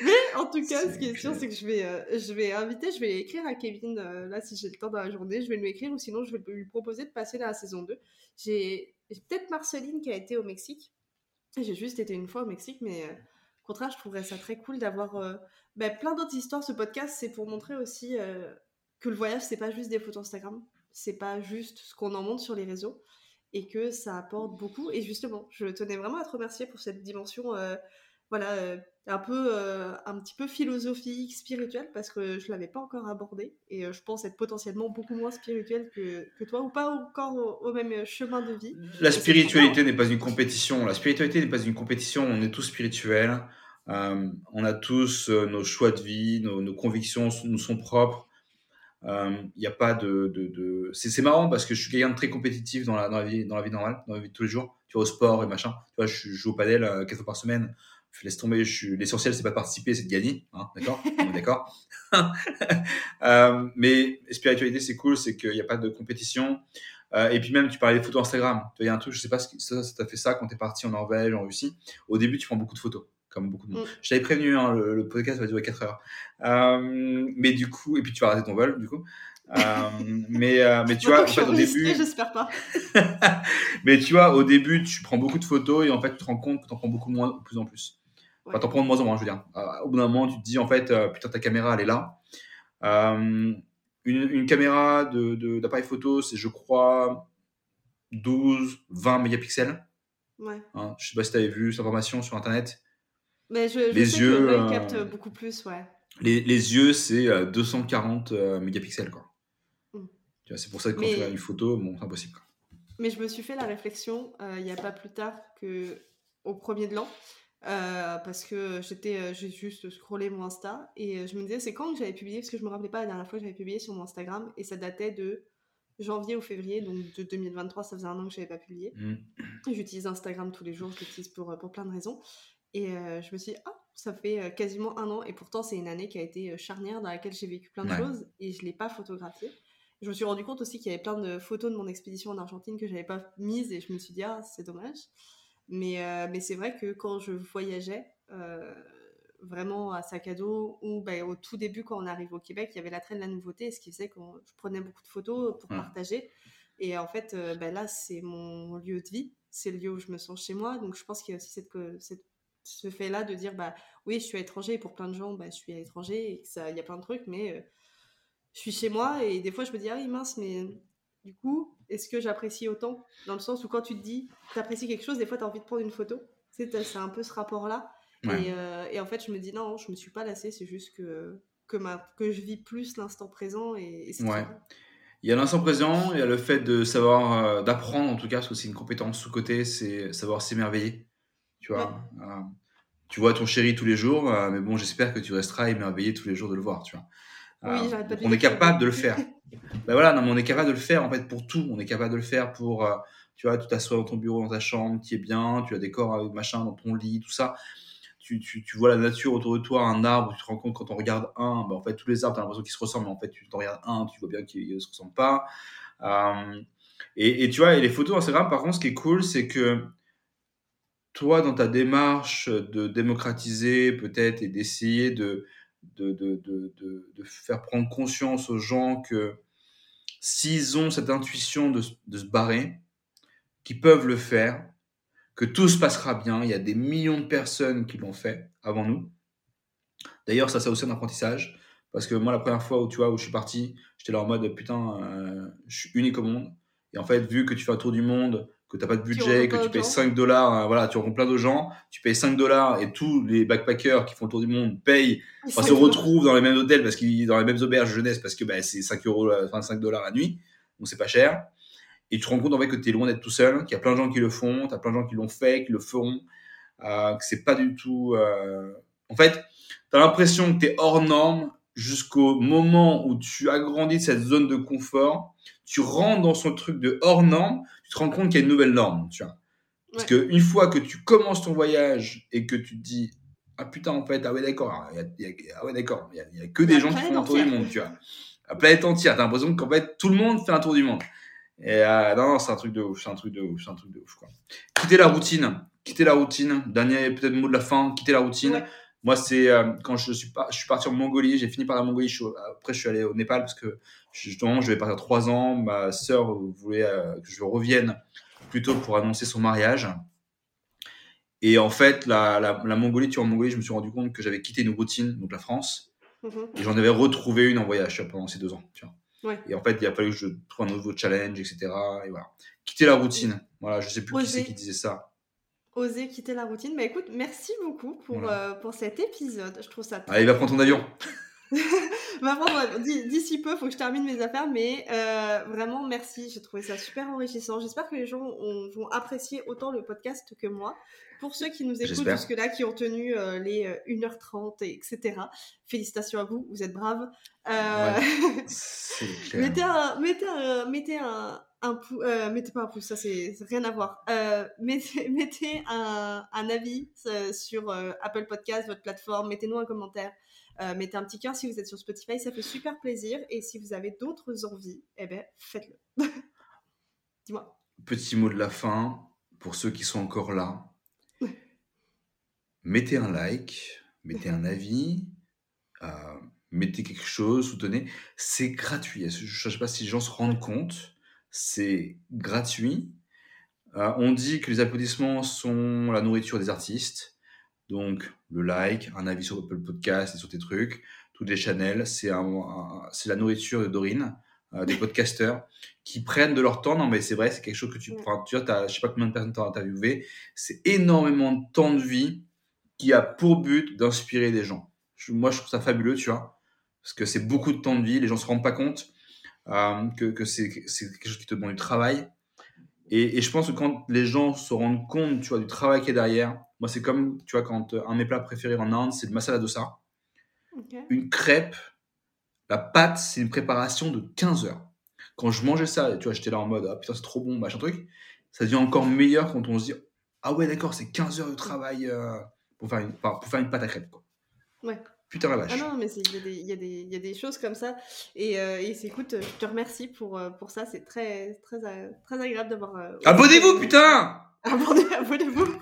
Mais en tout cas, ce qui est sûr, c'est que je vais, euh, je vais inviter, je vais écrire à Kevin, euh, là, si j'ai le temps dans la journée, je vais lui écrire ou sinon, je vais lui proposer de passer dans la saison 2. J'ai peut-être Marceline qui a été au Mexique. J'ai juste été une fois au Mexique, mais euh, au contraire, je trouverais ça très cool d'avoir ben, plein d'autres histoires. Ce podcast, c'est pour montrer aussi que le voyage, c'est pas juste des photos Instagram, c'est pas juste ce qu'on en montre sur les réseaux. et que ça apporte beaucoup. Et justement, je tenais vraiment à te remercier pour cette dimension, euh, voilà, euh, un peu, euh, un petit peu philosophique, spirituelle, parce que je l'avais pas encore abordé et je pense être potentiellement beaucoup moins spirituelle que, que toi ou pas encore au, même chemin de vie. La spiritualité n'est pas une compétition. La spiritualité n'est pas une compétition. On est tous spirituels. On a tous nos choix de vie, nos, nos convictions nous sont propres. Il euh, n'y a pas de, de, de... c'est marrant parce que je suis quelqu'un de très compétitif dans la, dans la vie dans la vie normale dans la vie de tous les jours. Tu vois au sport et machin. Tu vois je, joue au padel euh, quatre fois par semaine. Je laisse tomber je suis l'essentiel c'est pas de participer c'est de gagner hein, d'accord? D'accord? Euh, mais spiritualité c'est cool c'est qu'il n'y a pas de compétition. Euh, et puis même tu parlais des photos Instagram. Il y a un truc je sais pas si ça, ça t'a fait ça quand tu es parti en Norvège en Russie. Au début tu prends beaucoup de photos comme beaucoup de monde. Mm. Je t'avais prévenu, hein, le, podcast va durer 4 heures. Euh, mais du coup, et puis tu vas rater ton vol, du coup. Euh, mais, euh, mais tu vois, en fait, au début. J'espère pas. mais tu vois, au début, tu prends beaucoup de photos et en fait, tu te rends compte que tu en prends beaucoup moins de plus en plus. Enfin, tu en prends de moins en moins, je veux dire. au bout d'un moment, tu te dis, en fait, putain, ta caméra, elle est là. Une, une, caméra d'appareil de, photo, c'est, je crois, 12, 20 mégapixels. Ouais. Hein, je sais pas si tu avais vu cette information sur Internet. Mais je, les sais yeux, que capte beaucoup plus, ouais. Les, les yeux, c'est 240 euh, mégapixels, quoi. Mm. C'est pour ça que quand tu as une photo, bon, c'est impossible. Quoi. Mais je me suis fait la réflexion euh, il n'y a pas plus tard que au premier de l'an. Euh, parce que j'étais j'ai juste scrollé mon Insta et je me disais c'est quand que j'avais publié parce que je me rappelais pas la dernière fois que j'avais publié sur mon Instagram et ça datait de janvier ou février donc de 2023 ça faisait un an que j'avais pas publié mm. j'utilise Instagram tous les jours je l'utilise pour, pour plein de raisons et euh, je me suis dit, ah, ça fait euh, quasiment un an. Et pourtant, c'est une année qui a été euh, charnière dans laquelle j'ai vécu plein de choses et je ne l'ai pas photographiée. Je me suis rendu compte aussi qu'il y avait plein de photos de mon expédition en Argentine que je n'avais pas mises et je me suis dit, ah, c'est dommage. Mais, mais c'est vrai que quand je voyageais, vraiment à sac à dos, ou bah, au tout début, quand on arrive au Québec, il y avait l'attrait de la nouveauté, ce qui faisait que je prenais beaucoup de photos pour partager. Et en fait, bah, là, c'est mon lieu de vie, c'est le lieu où je me sens chez moi. Donc je pense qu'il y a aussi cette, cette ce fait-là de dire bah oui je suis à l'étranger et pour plein de gens bah je suis à l'étranger et ça il y a plein de trucs mais euh, je suis chez moi et des fois je me dis ah oui mince mais du coup est-ce que j'apprécie autant? Dans le sens où quand tu te dis tu apprécies quelque chose des fois tu as envie de prendre une photo. C'est un peu ce rapport là et, euh, et, en fait je me dis non je me suis pas lassée c'est juste que que, ma, que je vis plus l'instant présent et, c'est ouais. Il y a l'instant présent, il y a le fait de savoir, euh, d'apprendre en tout cas, parce que c'est une compétence sous-côté, c'est savoir s'émerveiller. Tu vois, euh, tu vois ton chéri tous les jours, euh, mais bon, j'espère que tu resteras émerveillé tous les jours de le voir, tu vois. Oui, euh, on est capable de le faire. ben voilà, non, mais on est capable de le faire en fait pour tout. On est capable de le faire pour, tu vois, tu t'assois dans ton bureau, dans ta chambre, tu es bien, tu as des corps, machin, dans ton lit, tout ça. Tu, tu, tu, vois la nature autour de toi, un arbre, tu te rends compte quand on regarde un, ben en fait tous les arbres, tu as l'impression qu'ils se ressemblent, mais en fait tu t'en regardes un, tu vois bien qu'ils ne se ressemblent pas. et, et, tu vois, et les photos Instagram, par contre, ce qui est cool, c'est que toi, dans ta démarche de démocratiser peut-être et d'essayer de de, de, de, faire prendre conscience aux gens que s'ils ont cette intuition de, se barrer, qu'ils peuvent le faire, que tout se passera bien. Il y a des millions de personnes qui l'ont fait avant nous. D'ailleurs, ça, c'est aussi un apprentissage. Parce que moi, la première fois où, tu vois, où je suis parti, j'étais là en mode, putain, euh, je suis unique au monde. Et en fait, vu que tu fais un tour du monde, que tu n'as pas de budget, que tu payes 5 dollars, hein, voilà, tu rencontres plein de gens, tu payes 5 dollars et tous les backpackers qui font le tour du monde payent, enfin, se retrouvent dans les mêmes hôtels parce qu'ils dans les mêmes auberges jeunesse parce que bah, c'est 5 euros, enfin 5 dollars la nuit, donc c'est pas cher. Et tu te rends compte en fait que tu es loin d'être tout seul, qu'il y a plein de gens qui le font, tu as plein de gens qui l'ont fait, qui le feront, euh, que c'est pas du tout. Euh... En fait, tu as l'impression que tu es hors norme jusqu'au moment où tu agrandis cette zone de confort, tu rentres dans son truc de hors norme, te rends compte qu'il y a une nouvelle norme, tu vois. Parce que une fois que tu commences ton voyage et que tu te dis ah putain en fait ah ouais d'accord ah ouais d'accord il y, a que des gens qui font un tour du monde tu vois. La planète entière t'as l'impression qu'en fait tout le monde fait un tour du monde et euh, non, non c'est un truc de ouf c'est un truc de ouf c'est un truc de ouf quoi. Quitter la routine quitter la routine dernier peut-être mot de la fin quitter la routine moi, c'est euh, quand je suis, pas, je suis parti en Mongolie, j'ai fini par la Mongolie. après, je suis allé au Népal parce que justement, je vais partir trois ans. Ma sœur voulait euh, que je revienne plutôt pour annoncer son mariage. Et en fait, la, la, Mongolie, tu vois, en Mongolie, je me suis rendu compte que j'avais quitté une routine, donc la France, mhm. et j'en avais retrouvé une en voyage pendant ces deux ans. Tu vois. Et en fait, il a fallu que je trouve un nouveau challenge, etc. Et voilà. Quitter la routine. Voilà, je sais plus qui c'est qui disait ça. Oser quitter la routine. Mais écoute, merci beaucoup pour, euh, pour cet épisode. Je trouve ça très... Allez, va prendre ton avion. bah, d'ici peu, il faut que je termine mes affaires, mais euh, vraiment merci. J'ai trouvé ça super enrichissant. J'espère que les gens vont apprécier autant le podcast que moi. Pour ceux qui nous écoutent jusque-là, qui ont tenu euh, les 1h30, euh, etc., félicitations à vous, vous êtes braves. mettez un, mettez un, mettez un, un mettez pas un pouce, ça c'est rien à voir. mettez, mettez un, un avis sur Apple Podcast, votre plateforme, mettez-nous un commentaire. Euh, mettez un petit cœur si vous êtes sur Spotify, ça fait super plaisir. Et si vous avez d'autres envies, eh ben, faites-le. Dis-moi. Petit mot de la fin pour ceux qui sont encore là. mettez un like, mettez un avis, euh, mettez quelque chose, soutenez. C'est gratuit. Je ne sais pas si les gens se rendent compte. C'est gratuit. Euh, on dit que les applaudissements sont la nourriture des artistes. Donc, le like, un avis sur Apple Podcast et sur tes trucs, toutes les channels, c'est c'est la nourriture de Dorine, euh, des podcasteurs qui prennent de leur temps. Non, mais c'est vrai, c'est quelque chose que tu. Enfin, tu vois, je sais pas combien de personnes as interviewé. C'est énormément de temps de vie qui a pour but d'inspirer des gens. moi, je trouve ça fabuleux, tu vois, parce que c'est beaucoup de temps de vie. Les gens se rendent pas compte euh, que, que c'est quelque chose qui te demande du travail. Et, et, je pense que quand les gens se rendent compte, tu vois, du travail qui est derrière, moi, c'est comme, tu vois, quand euh, un de mes plats préférés en Inde, c'est le masala dosa. Une crêpe, la pâte, c'est une préparation de 15 heures. Quand je mangeais ça, tu vois, j'étais là en mode, ah putain, c'est trop bon, machin truc. Ça devient encore meilleur quand on se dit, ah ouais, d'accord, c'est 15 heures de travail euh, pour, faire une, pour faire une pâte à crêpe, quoi. Ouais. Putain la vache. Ah non, mais il y, y, y, a des choses comme ça. Et, euh, et écoute, je te remercie pour, pour ça. C'est très, très, très agréable d'avoir. Abonnez-vous, putain Abonnez-vous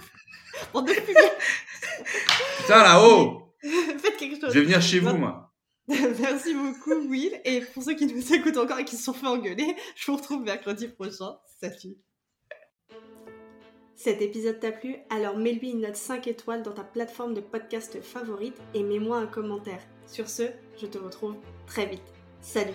Putain, là-haut Faites quelque chose. Je vais venir chez vous, moi. Merci beaucoup, Will. Et pour ceux qui nous écoutent encore et qui se sont fait engueuler, je vous retrouve mercredi prochain. Salut cet épisode t'a plu Alors mets-lui une note 5 étoiles dans ta plateforme de podcast favorite et mets-moi un commentaire. Sur ce, je te retrouve très vite. Salut